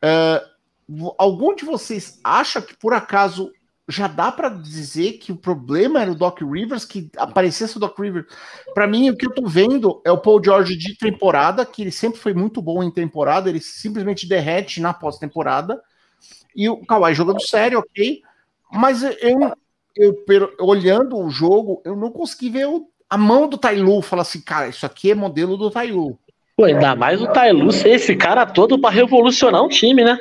Uh, algum de vocês acha que por acaso já dá para dizer que o problema era o Doc Rivers, que aparecesse o Doc Rivers? Para mim, o que eu tô vendo é o Paul George de temporada, que ele sempre foi muito bom em temporada, ele simplesmente derrete na pós-temporada. E o Kawhi jogando sério, ok. Mas eu, eu, eu, olhando o jogo, eu não consegui ver o a mão do Tailu fala assim, cara, isso aqui é modelo do Tailu. Pô, ainda mais o Tailu ser esse cara todo para revolucionar um time, né?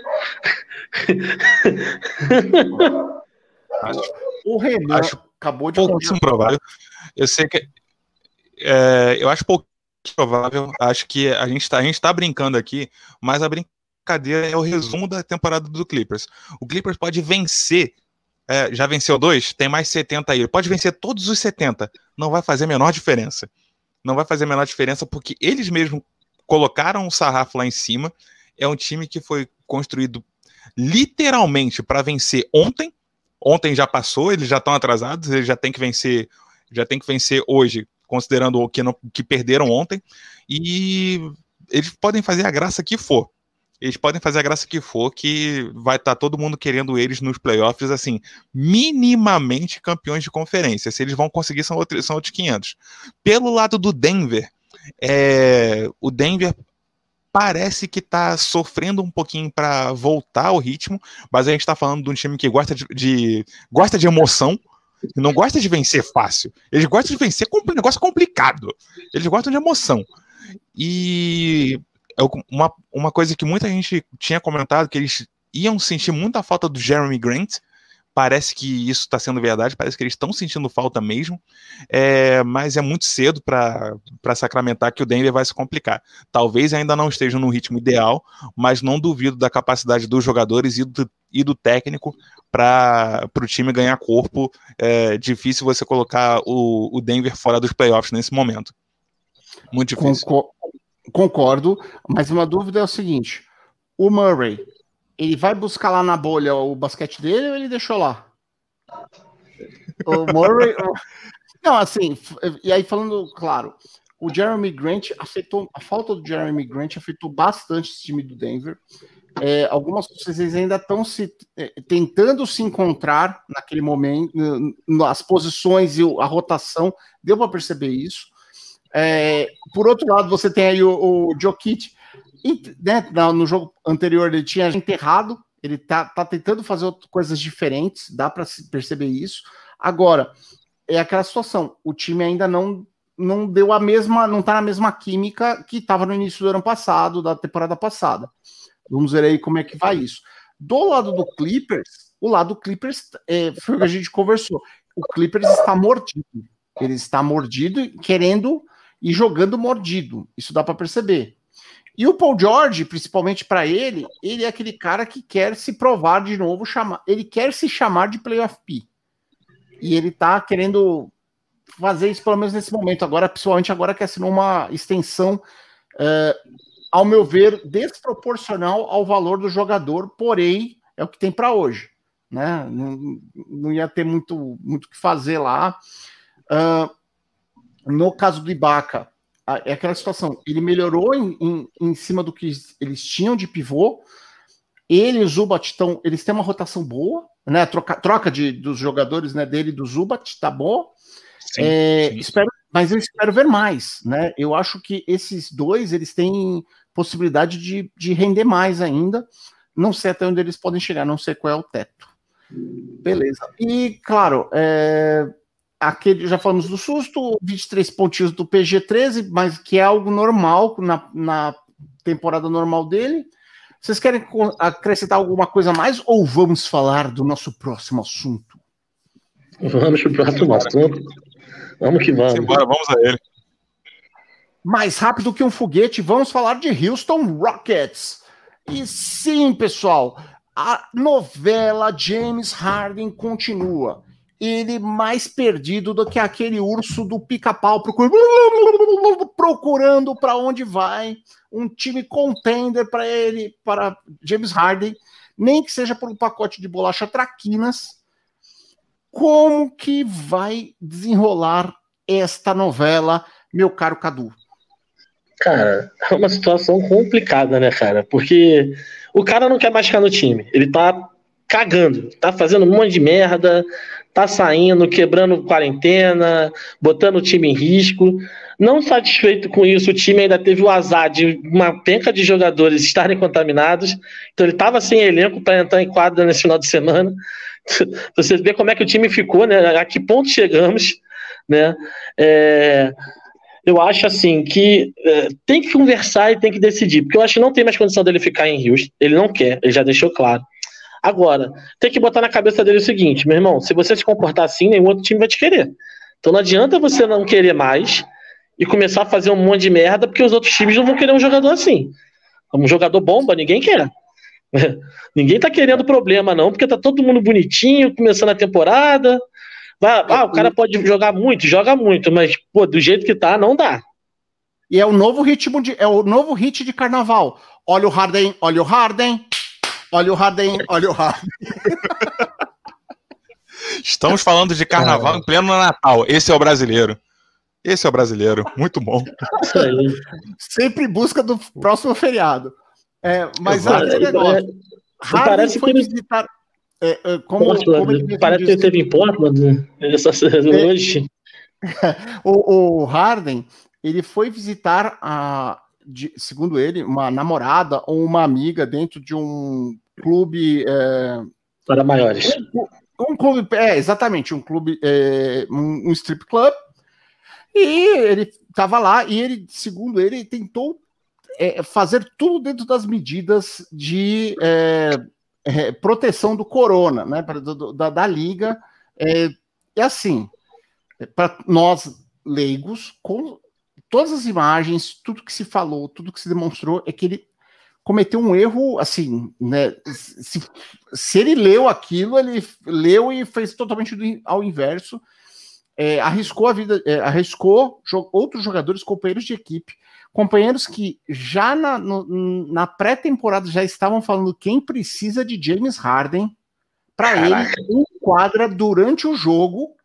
acho, o Renan acho acabou de pouquíssimo provável. Eu sei que é, eu acho pouco provável. Acho que a gente está a gente tá brincando aqui, mas a brincadeira é o resumo da temporada do Clippers. O Clippers pode vencer é, já venceu dois, tem mais 70 aí. Pode vencer todos os 70. Não vai fazer a menor diferença. Não vai fazer a menor diferença porque eles mesmos colocaram o sarrafo lá em cima. É um time que foi construído literalmente para vencer ontem. Ontem já passou, eles já estão atrasados, eles já têm que vencer, já tem que vencer hoje, considerando o que, não, que perderam ontem. E eles podem fazer a graça que for eles podem fazer a graça que for, que vai estar tá todo mundo querendo eles nos playoffs, assim, minimamente campeões de conferência. Se eles vão conseguir, são outros, são outros 500. Pelo lado do Denver, é, o Denver parece que tá sofrendo um pouquinho para voltar ao ritmo, mas a gente tá falando de um time que gosta de, de gosta de emoção, não gosta de vencer fácil. Eles gostam de vencer com um negócio complicado. Eles gostam de emoção. E uma, uma coisa que muita gente tinha comentado que eles iam sentir muita falta do Jeremy Grant, Parece que isso está sendo verdade, parece que eles estão sentindo falta mesmo, é, mas é muito cedo para sacramentar que o Denver vai se complicar. Talvez ainda não estejam no ritmo ideal, mas não duvido da capacidade dos jogadores e do, e do técnico para o time ganhar corpo. É difícil você colocar o, o Denver fora dos playoffs nesse momento. Muito difícil. Mas uma dúvida é o seguinte: o Murray ele vai buscar lá na bolha o basquete dele ou ele deixou lá? O Murray. *laughs* Não, assim, e aí falando, claro, o Jeremy Grant afetou, a falta do Jeremy Grant afetou bastante esse time do Denver. É, algumas pessoas ainda estão se é, tentando se encontrar naquele momento, nas posições e a rotação, deu para perceber isso. É, por outro lado, você tem aí o, o Jokic, né, no jogo anterior ele tinha enterrado, ele tá, tá tentando fazer coisas diferentes, dá para perceber isso. Agora, é aquela situação, o time ainda não não deu a mesma, não tá na mesma química que estava no início do ano passado, da temporada passada. Vamos ver aí como é que vai isso. Do lado do Clippers, o lado do Clippers é, foi o que a gente conversou. O Clippers está mordido. Ele está mordido, querendo e jogando mordido. Isso dá para perceber. E o Paul George, principalmente para ele, ele é aquele cara que quer se provar de novo, chamar, ele quer se chamar de playoff P. E ele tá querendo fazer isso pelo menos nesse momento, agora, principalmente agora que assinou uma extensão, uh, ao meu ver, desproporcional ao valor do jogador, porém, é o que tem para hoje. Né? Não, não, ia ter muito muito que fazer lá. Uh, no caso do Ibaka, é aquela situação. Ele melhorou em, em, em cima do que eles tinham de pivô. Ele e o Zubat estão. Eles têm uma rotação boa, né? Troca, troca de, dos jogadores né, dele do Zubat, tá bom. Sim, é, sim. Espero, mas eu espero ver mais, né? Eu acho que esses dois eles têm possibilidade de, de render mais ainda. Não sei até onde eles podem chegar, não sei qual é o teto. Beleza. E, claro, é, aquele, já falamos do susto, 23 pontinhos do PG-13, mas que é algo normal na, na temporada normal dele. Vocês querem acrescentar alguma coisa mais ou vamos falar do nosso próximo assunto? Vamos para o próximo assunto. Vamos que vamos. Simbora, vamos a ele. Mais rápido que um foguete, vamos falar de Houston Rockets. E sim, pessoal, a novela James Harden continua ele mais perdido do que aquele urso do pica-pau procurando para onde vai um time contender para ele, para James Harden, nem que seja por um pacote de bolacha traquinas. Como que vai desenrolar esta novela, meu caro Cadu? Cara, é uma situação complicada, né, cara? Porque o cara não quer mais ficar no time. Ele tá cagando, tá fazendo um monte de merda, tá saindo, quebrando quarentena, botando o time em risco. Não satisfeito com isso, o time ainda teve o azar de uma penca de jogadores estarem contaminados. Então ele estava sem elenco para entrar em quadra nesse final de semana. *laughs* Você vê como é que o time ficou, né? A que ponto chegamos, né? É, eu acho assim que é, tem que conversar e tem que decidir, porque eu acho que não tem mais condição dele ficar em Rio. Ele não quer, ele já deixou claro. Agora, tem que botar na cabeça dele o seguinte, meu irmão, se você se comportar assim, nenhum outro time vai te querer. Então não adianta você não querer mais e começar a fazer um monte de merda, porque os outros times não vão querer um jogador assim. Um jogador bomba, ninguém quer. *laughs* ninguém tá querendo problema, não, porque tá todo mundo bonitinho, começando a temporada. Vai, ah, o cara pode jogar muito, joga muito, mas, pô, do jeito que tá, não dá. E é o novo ritmo de. É o novo hit de carnaval. Olha o Harden, olha o Harden. Olha o Harden, olha o Harden. Estamos falando de carnaval em pleno Natal. Esse é o brasileiro. Esse é o brasileiro. Muito bom. Sempre busca do próximo feriado. É, mas aquele negócio. Harden parece foi que ele... visitar. É, é, como, Portland, como ele parece que ele esteve em Portland essa, é. hoje. *laughs* o, o Harden ele foi visitar a de, segundo ele, uma namorada ou uma amiga dentro de um clube. É, Para maiores. Um, um, clube, é, exatamente, um clube, é, um, um strip club. E ele estava lá e ele, segundo ele, tentou é, fazer tudo dentro das medidas de é, é, proteção do corona, né, do, da, da, liga. É, é assim, para nós leigos, com todas as imagens, tudo que se falou, tudo que se demonstrou, é que ele cometeu um erro, assim, né? Se, se ele leu aquilo, ele leu e fez totalmente ao inverso. É, arriscou a vida, é, arriscou jo outros jogadores, companheiros de equipe, companheiros que já na, na pré-temporada já estavam falando quem precisa de James Harden para ele em quadra durante o jogo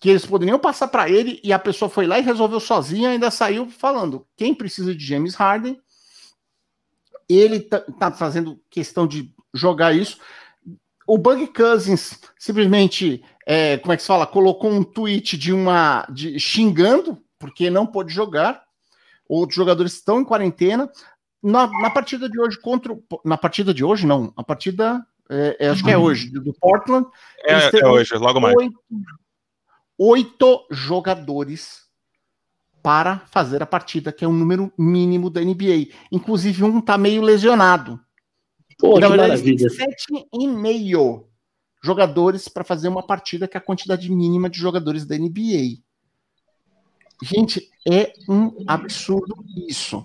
que eles poderiam passar para ele e a pessoa foi lá e resolveu sozinha, ainda saiu falando quem precisa de James Harden. Ele tá, tá fazendo questão de jogar isso. O Bug Cousins simplesmente, é, como é que se fala, colocou um tweet de uma de, xingando porque não pôde jogar. Outros jogadores estão em quarentena. Na, na partida de hoje contra na partida de hoje não, a partida é, é, acho que é uhum. hoje do Portland. É, é hoje, logo mais. Oito, jogadores para fazer a partida, que é o número mínimo da NBA. Inclusive, um tá meio lesionado. Pô, Na verdade, sete e meio jogadores para fazer uma partida, que é a quantidade mínima de jogadores da NBA. Gente, é um absurdo isso.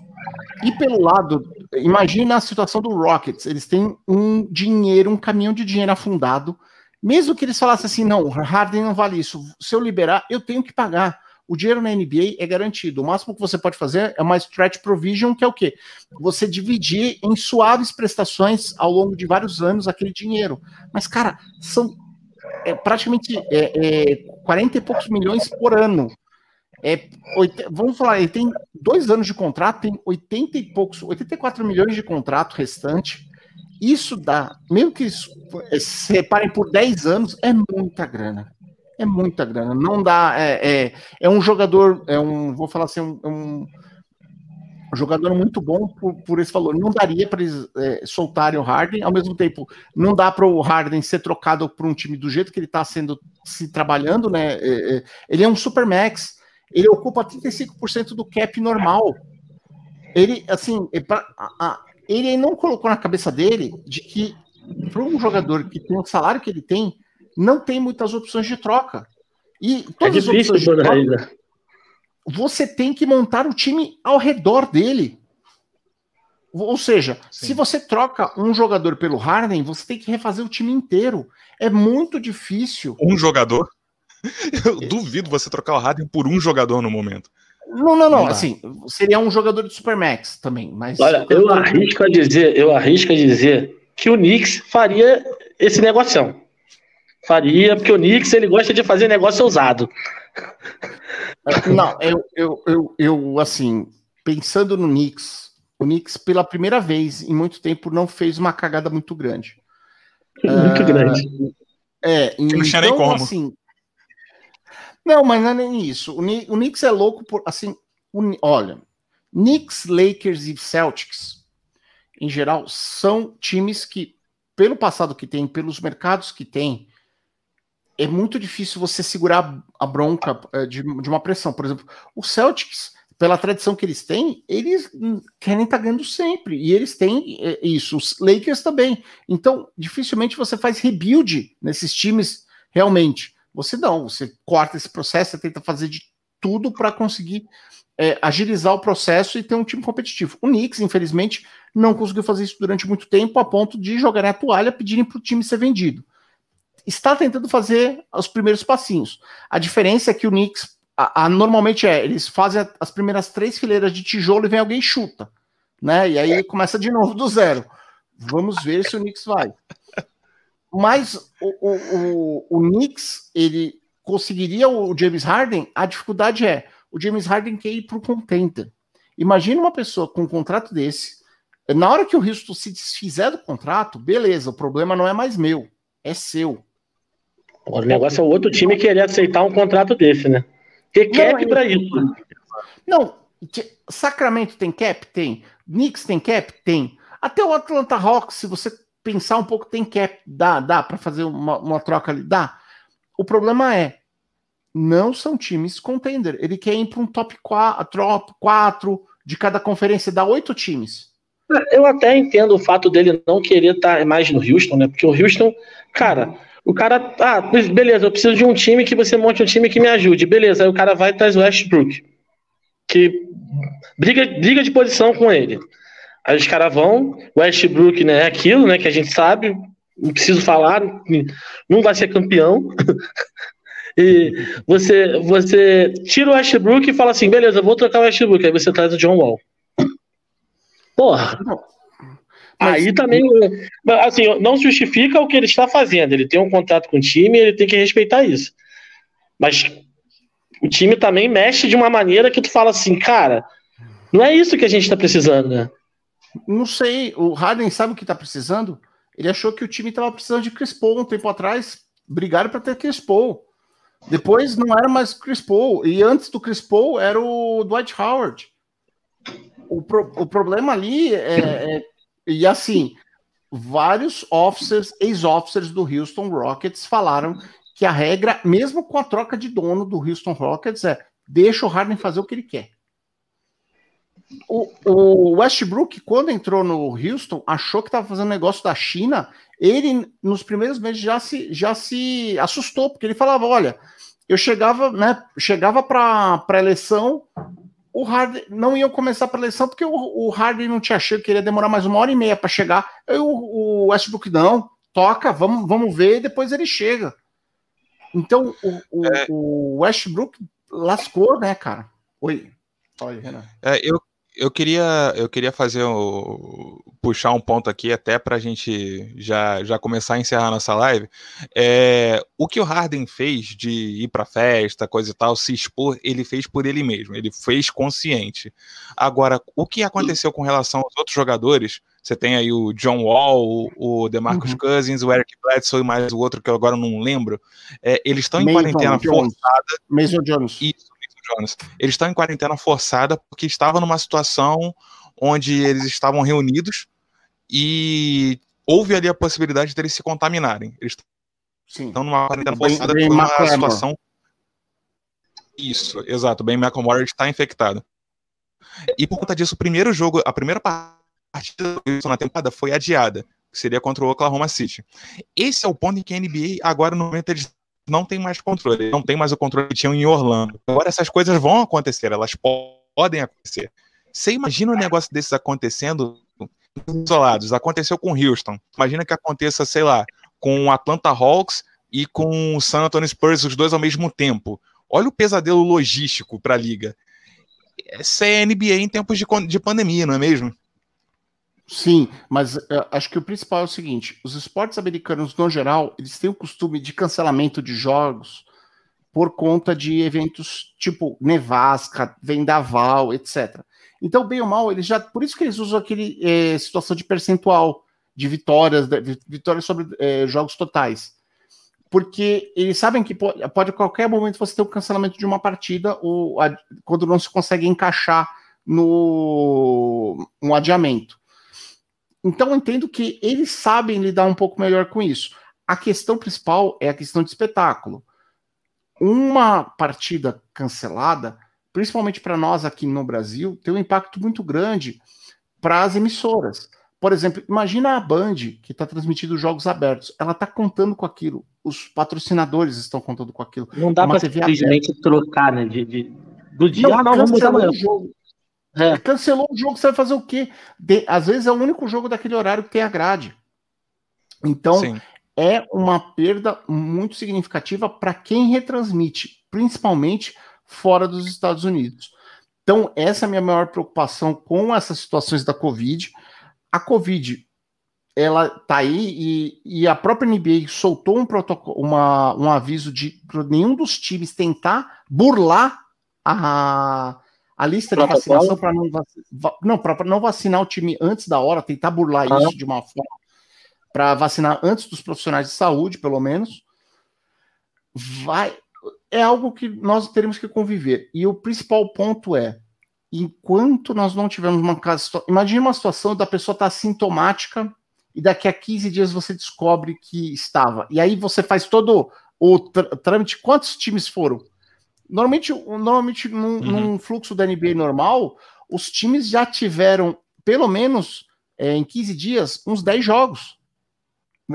E pelo lado, imagina a situação do Rockets. Eles têm um dinheiro, um caminhão de dinheiro afundado mesmo que eles falassem assim, não, Harden não vale isso. Se eu liberar, eu tenho que pagar. O dinheiro na NBA é garantido. O máximo que você pode fazer é uma stretch provision, que é o quê? Você dividir em suaves prestações ao longo de vários anos aquele dinheiro. Mas, cara, são é, praticamente é, é, 40 e poucos milhões por ano. É, vamos falar, ele tem dois anos de contrato, tem 80 e poucos, 84 milhões de contrato restante. Isso dá, mesmo que eh, se reparem por 10 anos, é muita grana. É muita grana. Não dá. É, é, é um jogador, é um, vou falar assim, um, um jogador muito bom por, por esse valor. Não daria para eles é, soltarem o Harden, ao mesmo tempo, não dá para o Harden ser trocado para um time do jeito que ele está sendo se trabalhando, né? É, é, ele é um supermax, ele ocupa 35% do cap normal. Ele, assim, é pra, a, ele não colocou na cabeça dele de que para um jogador que tem o salário que ele tem, não tem muitas opções de troca. E todas é difícil, as opções de troca, você tem que montar o time ao redor dele. Ou seja, Sim. se você troca um jogador pelo Harden, você tem que refazer o time inteiro. É muito difícil. Um jogador? *laughs* Eu duvido você trocar o Harden por um jogador no momento. Não, não, não. Assim, seria um jogador de Supermax também, mas. Olha, eu arrisco a dizer, eu arrisco a dizer que o Knicks faria esse negocião. Faria, porque o Knicks ele gosta de fazer negócio ousado. Não, eu, eu, eu, eu assim, pensando no Knicks, o Knicks pela primeira vez em muito tempo não fez uma cagada muito grande. Muito uh, grande. É, então, assim, não, mas não é nem isso. O, o Knicks é louco por. Assim, o, olha, Knicks, Lakers e Celtics, em geral, são times que, pelo passado que tem, pelos mercados que tem, é muito difícil você segurar a bronca eh, de, de uma pressão. Por exemplo, o Celtics, pela tradição que eles têm, eles querem estar tá ganhando sempre. E eles têm eh, isso. Os Lakers também. Então, dificilmente você faz rebuild nesses times realmente. Você não, você corta esse processo, você tenta fazer de tudo para conseguir é, agilizar o processo e ter um time competitivo. O Knicks, infelizmente, não conseguiu fazer isso durante muito tempo, a ponto de jogar a toalha pedirem para o time ser vendido. Está tentando fazer os primeiros passinhos. A diferença é que o Knicks, a, a, normalmente é, eles fazem as primeiras três fileiras de tijolo e vem alguém chuta, né? E aí começa de novo do zero. Vamos ver se o Knicks vai. Mas o, o, o, o Knicks, ele conseguiria o James Harden? A dificuldade é, o James Harden quer ir para o contender. Imagina uma pessoa com um contrato desse, na hora que o Houston se desfizer do contrato, beleza, o problema não é mais meu, é seu. O negócio é o outro time querer aceitar um contrato desse, né? Ter cap para isso. Não, Sacramento tem cap? Tem. Knicks tem cap? Tem. Até o Atlanta Hawks, se você pensar um pouco, tem cap. Dá, dá para fazer uma, uma troca ali? Dá. O problema é, não são times contender. Ele quer ir para um top 4, top 4 de cada conferência, dá oito times. Eu até entendo o fato dele não querer estar mais no Houston, né? Porque o Houston, cara, o cara, ah, beleza, eu preciso de um time que você monte um time que me ajude. Beleza, aí o cara vai e traz o Westbrook, que briga, briga de posição com ele. Aí os caras vão, Westbrook, né, é aquilo, né, que a gente sabe, não preciso falar, não vai ser campeão. *laughs* e você, você tira o Westbrook e fala assim, beleza, vou trocar o Westbrook, aí você traz o John Wall. Porra. Mas... Aí também, assim, não justifica o que ele está fazendo. Ele tem um contrato com o time, ele tem que respeitar isso. Mas o time também mexe de uma maneira que tu fala assim, cara, não é isso que a gente está precisando, né? Não sei, o Harden sabe o que está precisando? Ele achou que o time estava precisando de Chris Paul um tempo atrás, brigaram para ter Chris Paul. Depois não era mais Chris Paul, e antes do Chris Paul era o Dwight Howard. O, pro, o problema ali é, é e assim, vários officers, ex-officers do Houston Rockets falaram que a regra, mesmo com a troca de dono do Houston Rockets, é deixa o Harden fazer o que ele quer. O, o Westbrook, quando entrou no Houston, achou que estava fazendo negócio da China. Ele, nos primeiros meses, já se, já se assustou, porque ele falava: olha, eu chegava, né? Chegava para a eleição, o Harden não iam começar para a eleição porque o, o Harden não tinha achado que iria demorar mais uma hora e meia para chegar. Aí o, Westbrook não, toca, vamos, vamos ver, e depois ele chega. Então o, o, é... o Westbrook lascou, né, cara? Oi. Oi, Renan. É, eu, eu queria, eu queria fazer o, puxar um ponto aqui até para a gente já, já começar a encerrar nossa live. É, o que o Harden fez de ir para festa, coisa e tal, se expor, ele fez por ele mesmo. Ele fez consciente. Agora, o que aconteceu com relação aos outros jogadores? Você tem aí o John Wall, o DeMarcus uhum. Cousins, o Eric Bledsoe e mais o outro que eu agora não lembro. É, eles estão em quarentena Jones. forçada. Mason Jones. Isso Jonas. Eles estão em quarentena forçada porque estavam numa situação onde eles estavam reunidos e houve ali a possibilidade de eles se contaminarem. Eles Sim. estão numa quarentena forçada por uma situação. Isso, exato. Ben McLemore está infectado. E por conta disso, o primeiro jogo, a primeira partida na temporada foi adiada, que seria contra o Oklahoma City. Esse é o ponto em que a NBA agora no momento eles não tem mais controle, não tem mais o controle que tinham em Orlando. Agora essas coisas vão acontecer, elas podem acontecer. Você imagina um negócio desses acontecendo isolados? Aconteceu com Houston. Imagina que aconteça, sei lá, com Atlanta Hawks e com o San Antonio Spurs, os dois ao mesmo tempo. Olha o pesadelo logístico para a liga. Essa é NBA em tempos de, de pandemia, não é mesmo? Sim, mas uh, acho que o principal é o seguinte: os esportes americanos, no geral, eles têm o costume de cancelamento de jogos por conta de eventos tipo nevasca, vendaval, etc. Então, bem ou mal, eles já. Por isso que eles usam aquele é, situação de percentual de vitórias, de, vitórias sobre é, jogos totais. Porque eles sabem que pode, pode, a qualquer momento você ter o um cancelamento de uma partida ou a, quando não se consegue encaixar no um adiamento. Então eu entendo que eles sabem lidar um pouco melhor com isso. A questão principal é a questão de espetáculo. Uma partida cancelada, principalmente para nós aqui no Brasil, tem um impacto muito grande para as emissoras. Por exemplo, imagina a Band, que está transmitindo jogos abertos. Ela está contando com aquilo. Os patrocinadores estão contando com aquilo. Não dá para simplesmente trocar, né? De, de, do dia, não, ah, não, vamos mudar o jogo. É. Cancelou o jogo, você vai fazer o quê? De, às vezes é o único jogo daquele horário que tem a grade. Então, Sim. é uma perda muito significativa para quem retransmite, principalmente fora dos Estados Unidos. Então, essa é a minha maior preocupação com essas situações da Covid. A Covid, ela tá aí e, e a própria NBA soltou um protocolo, uma, um aviso de nenhum dos times tentar burlar a a lista de vacinação para não, não, para não vacinar o time antes da hora, tentar burlar ah. isso de uma forma para vacinar antes dos profissionais de saúde, pelo menos, vai é algo que nós teremos que conviver. E o principal ponto é enquanto nós não tivermos uma casa. Imagine uma situação da pessoa estar tá sintomática e daqui a 15 dias você descobre que estava. E aí você faz todo o trâmite. Quantos times foram? Normalmente, normalmente num, uhum. num, fluxo da NBA normal, os times já tiveram, pelo menos é, em 15 dias, uns 10 jogos.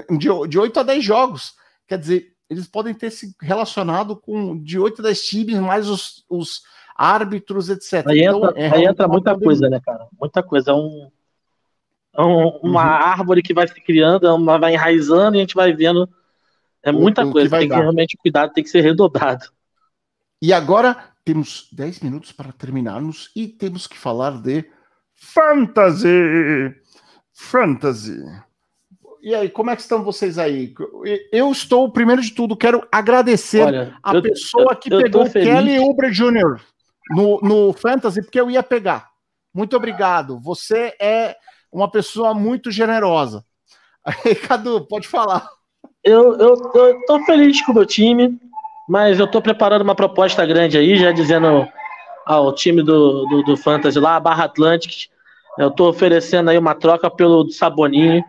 De, de 8 a 10 jogos. Quer dizer, eles podem ter se relacionado com de 8 a 10 times, mais os, os árbitros, etc. Aí então, entra, é aí entra muita coisa, né, cara? Muita coisa. É um, é um, uma uhum. árvore que vai se criando, é vai enraizando e a gente vai vendo. É muita o, coisa. Que tem dar. que realmente cuidado, tem que ser *laughs* redobrado. E agora temos 10 minutos para terminarmos e temos que falar de Fantasy. Fantasy. E aí, como é que estão vocês aí? Eu estou, primeiro de tudo, quero agradecer Olha, a eu, pessoa que eu, eu pegou Kelly Uber Jr. No, no Fantasy, porque eu ia pegar. Muito obrigado. Você é uma pessoa muito generosa. *laughs* Aí, Cadu, pode falar. Eu, eu, eu tô feliz com o meu time. Mas eu estou preparando uma proposta grande aí, já dizendo ao time do, do, do Fantasy lá, a Barra Atlantic. Eu estou oferecendo aí uma troca pelo Saboninho,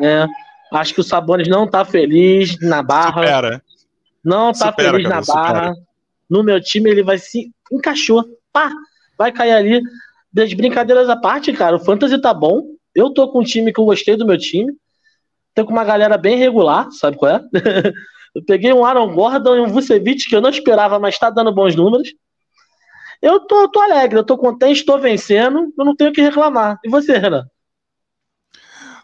né? Acho que o Sabonis não está feliz na barra. Supera. Não está feliz cara, na barra. Supera. No meu time ele vai se encaixou. Pá! Vai cair ali. Das brincadeiras à parte, cara, o Fantasy tá bom. Eu tô com um time que eu gostei do meu time. Tô com uma galera bem regular, sabe qual é? *laughs* Eu peguei um Aaron Gordon e um Vucevic que eu não esperava, mas está dando bons números. Eu tô, tô alegre, eu tô contente, estou vencendo, eu não tenho o que reclamar. E você, Renan?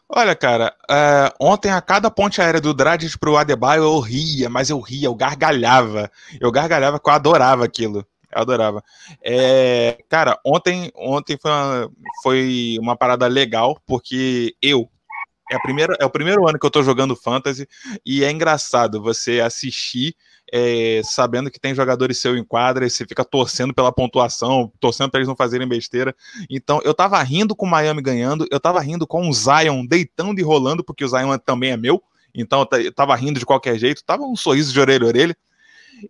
Olha, cara, é, ontem a cada ponte aérea do Dragic pro Adebayo eu ria, mas eu ria, eu gargalhava. Eu gargalhava que eu adorava aquilo. Eu adorava. É, cara, ontem, ontem foi uma, foi uma parada legal, porque eu, é, a primeira, é o primeiro ano que eu tô jogando Fantasy e é engraçado você assistir é, sabendo que tem jogadores seu em quadra e você fica torcendo pela pontuação, torcendo para eles não fazerem besteira. Então eu tava rindo com o Miami ganhando, eu tava rindo com o Zion deitando e rolando, porque o Zion também é meu, então eu tava rindo de qualquer jeito, tava um sorriso de orelha a orelha.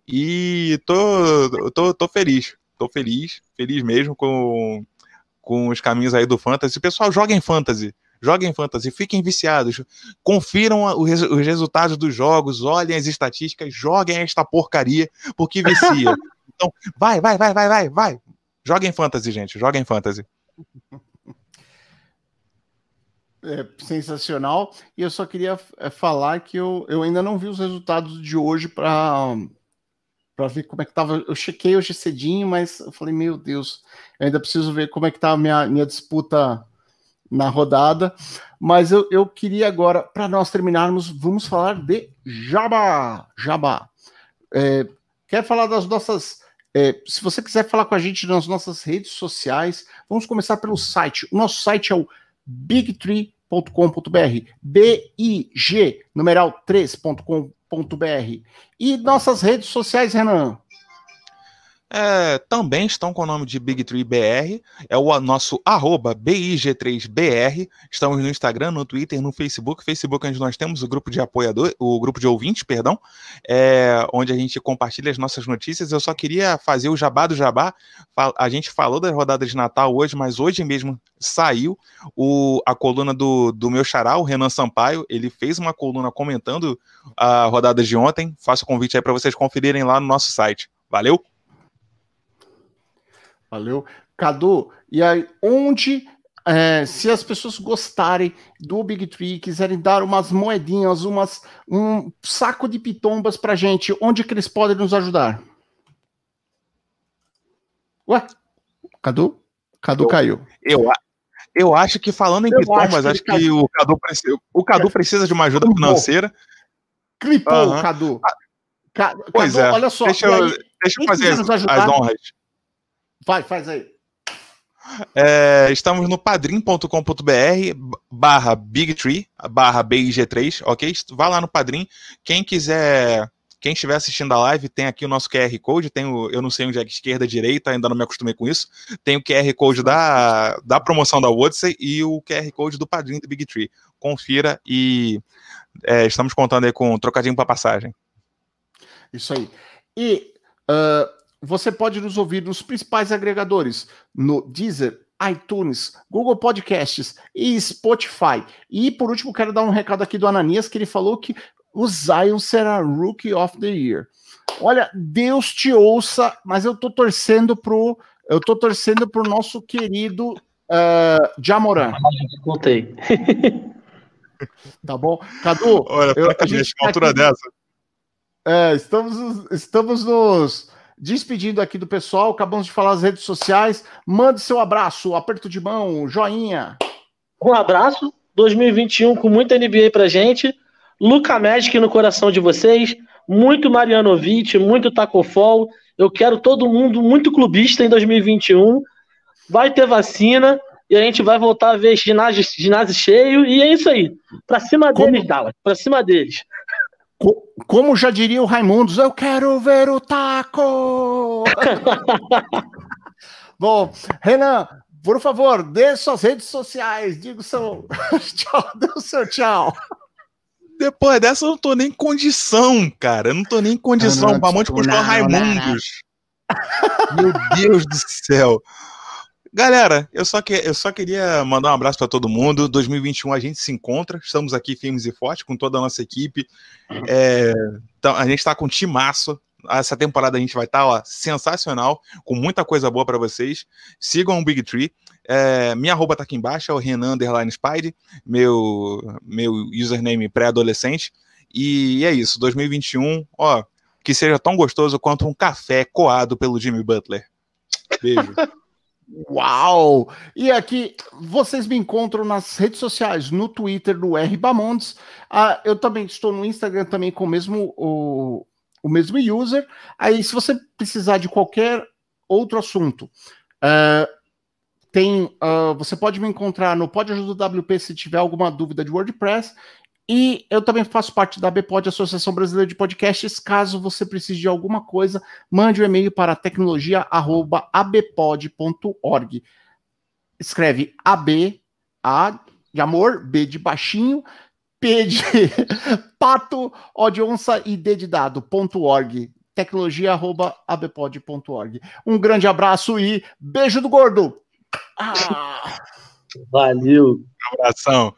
E tô, tô, tô feliz, tô feliz, feliz mesmo com, com os caminhos aí do Fantasy. Pessoal, joga em Fantasy joguem fantasy, fiquem viciados, confiram os resultados dos jogos, olhem as estatísticas, joguem esta porcaria, porque vicia. *laughs* Então, vai, vai, vai, vai, vai, vai. Joguem fantasy, gente, joguem fantasy. É sensacional. E eu só queria é, falar que eu, eu ainda não vi os resultados de hoje para para ver como é que tava. Eu chequei hoje cedinho, mas eu falei, meu Deus, eu ainda preciso ver como é que tá a minha, minha disputa na rodada. Mas eu, eu queria agora, para nós terminarmos, vamos falar de Jabá. Jabá. É, quer falar das nossas. É, se você quiser falar com a gente nas nossas redes sociais, vamos começar pelo site. O nosso site é o bigtree.com.br, B-I-G, numeral 3.com.br. E nossas redes sociais, Renan? É, também estão com o nome de Big Tree BR, é o nosso arroba BIG3BR. Estamos no Instagram, no Twitter, no Facebook. Facebook onde nós temos o grupo de apoiador, o grupo de ouvintes, perdão, é, onde a gente compartilha as nossas notícias. Eu só queria fazer o jabá do jabá. A gente falou da rodada de Natal hoje, mas hoje mesmo saiu o, a coluna do, do meu xará, o Renan Sampaio. Ele fez uma coluna comentando a rodada de ontem. Faço o convite aí para vocês conferirem lá no nosso site. Valeu! Valeu. Cadu, e aí, onde, é, se as pessoas gostarem do Big Tree, quiserem dar umas moedinhas, umas, um saco de pitombas pra gente, onde que eles podem nos ajudar? Ué, Cadu? Cadu eu, caiu. Eu, eu acho que falando em eu pitombas, acho que, acho que o Cadu, precisa, o Cadu precisa de uma ajuda financeira. Clipou, uhum. Cadu. Ca pois Cadu, é. olha só. Deixa eu, aí, deixa eu fazer as, as honras. Vai, faz aí. É, estamos no padrim.com.br barra Bigtree, barra BIG3, ok? Vá lá no Padrim. Quem quiser, quem estiver assistindo a live, tem aqui o nosso QR Code, tem o, eu não sei onde é esquerda, direita, ainda não me acostumei com isso. Tem o QR Code da, da promoção da Wodsey e o QR Code do Padrim do Bigtree. Confira e é, estamos contando aí com um trocadinho para passagem. Isso aí. E uh, você pode nos ouvir nos principais agregadores, no Deezer, iTunes, Google Podcasts e Spotify. E por último, quero dar um recado aqui do Ananias, que ele falou que o Zion será Rookie of the Year. Olha, Deus te ouça, mas eu tô torcendo pro eu tô torcendo pro nosso querido uh, Jamoran. Contei. *laughs* tá bom? Cadu, Olha, eu, a gente uma altura aqui, dessa. É, estamos, estamos nos despedindo aqui do pessoal, acabamos de falar as redes sociais. Mande seu abraço, aperto de mão, joinha. Um abraço, 2021 com muita NBA pra gente. Luca Magic no coração de vocês, muito Marianovic, muito Tacofol. Eu quero todo mundo muito clubista em 2021. Vai ter vacina e a gente vai voltar a ver ginásio, ginásio cheio. E é isso aí. Pra cima Como... deles, Dallas. Pra cima deles. Como já diria o Raimundos, eu quero ver o taco! *laughs* Bom, Renan, por favor, dê suas redes sociais, diga o seu *laughs* tchau, dê o seu tchau. Depois dessa, eu não tô nem em condição, cara. Eu não tô nem em condição. Não, não, Monte custou Raimundos. Meu Deus do céu. Galera, eu só, que, eu só queria mandar um abraço para todo mundo. 2021 a gente se encontra, estamos aqui firmes e fortes com toda a nossa equipe. É, então, a gente está com um timaço. Essa temporada a gente vai estar tá, sensacional, com muita coisa boa para vocês. Sigam o Big Tree. É, minha arroba tá aqui embaixo, é o Renan Underline Spide, meu, meu username pré-adolescente. E é isso, 2021, ó, que seja tão gostoso quanto um café coado pelo Jimmy Butler. Beijo. *laughs* Uau! E aqui vocês me encontram nas redes sociais, no Twitter do R Bamondes. Ah, eu também estou no Instagram também com o mesmo o, o mesmo user. Aí, se você precisar de qualquer outro assunto, uh, tem uh, você pode me encontrar no Pode Ajuda WP se tiver alguma dúvida de WordPress. E eu também faço parte da BPod, Associação Brasileira de Podcasts. Caso você precise de alguma coisa, mande um e-mail para tecnologia@abpod.org. Escreve AB, A de amor, B de baixinho, P de *laughs* pato, O de onça e D de dado.org. Tecnologia@abpod.org. Um grande abraço e beijo do gordo. Ah. Valeu. Um abração.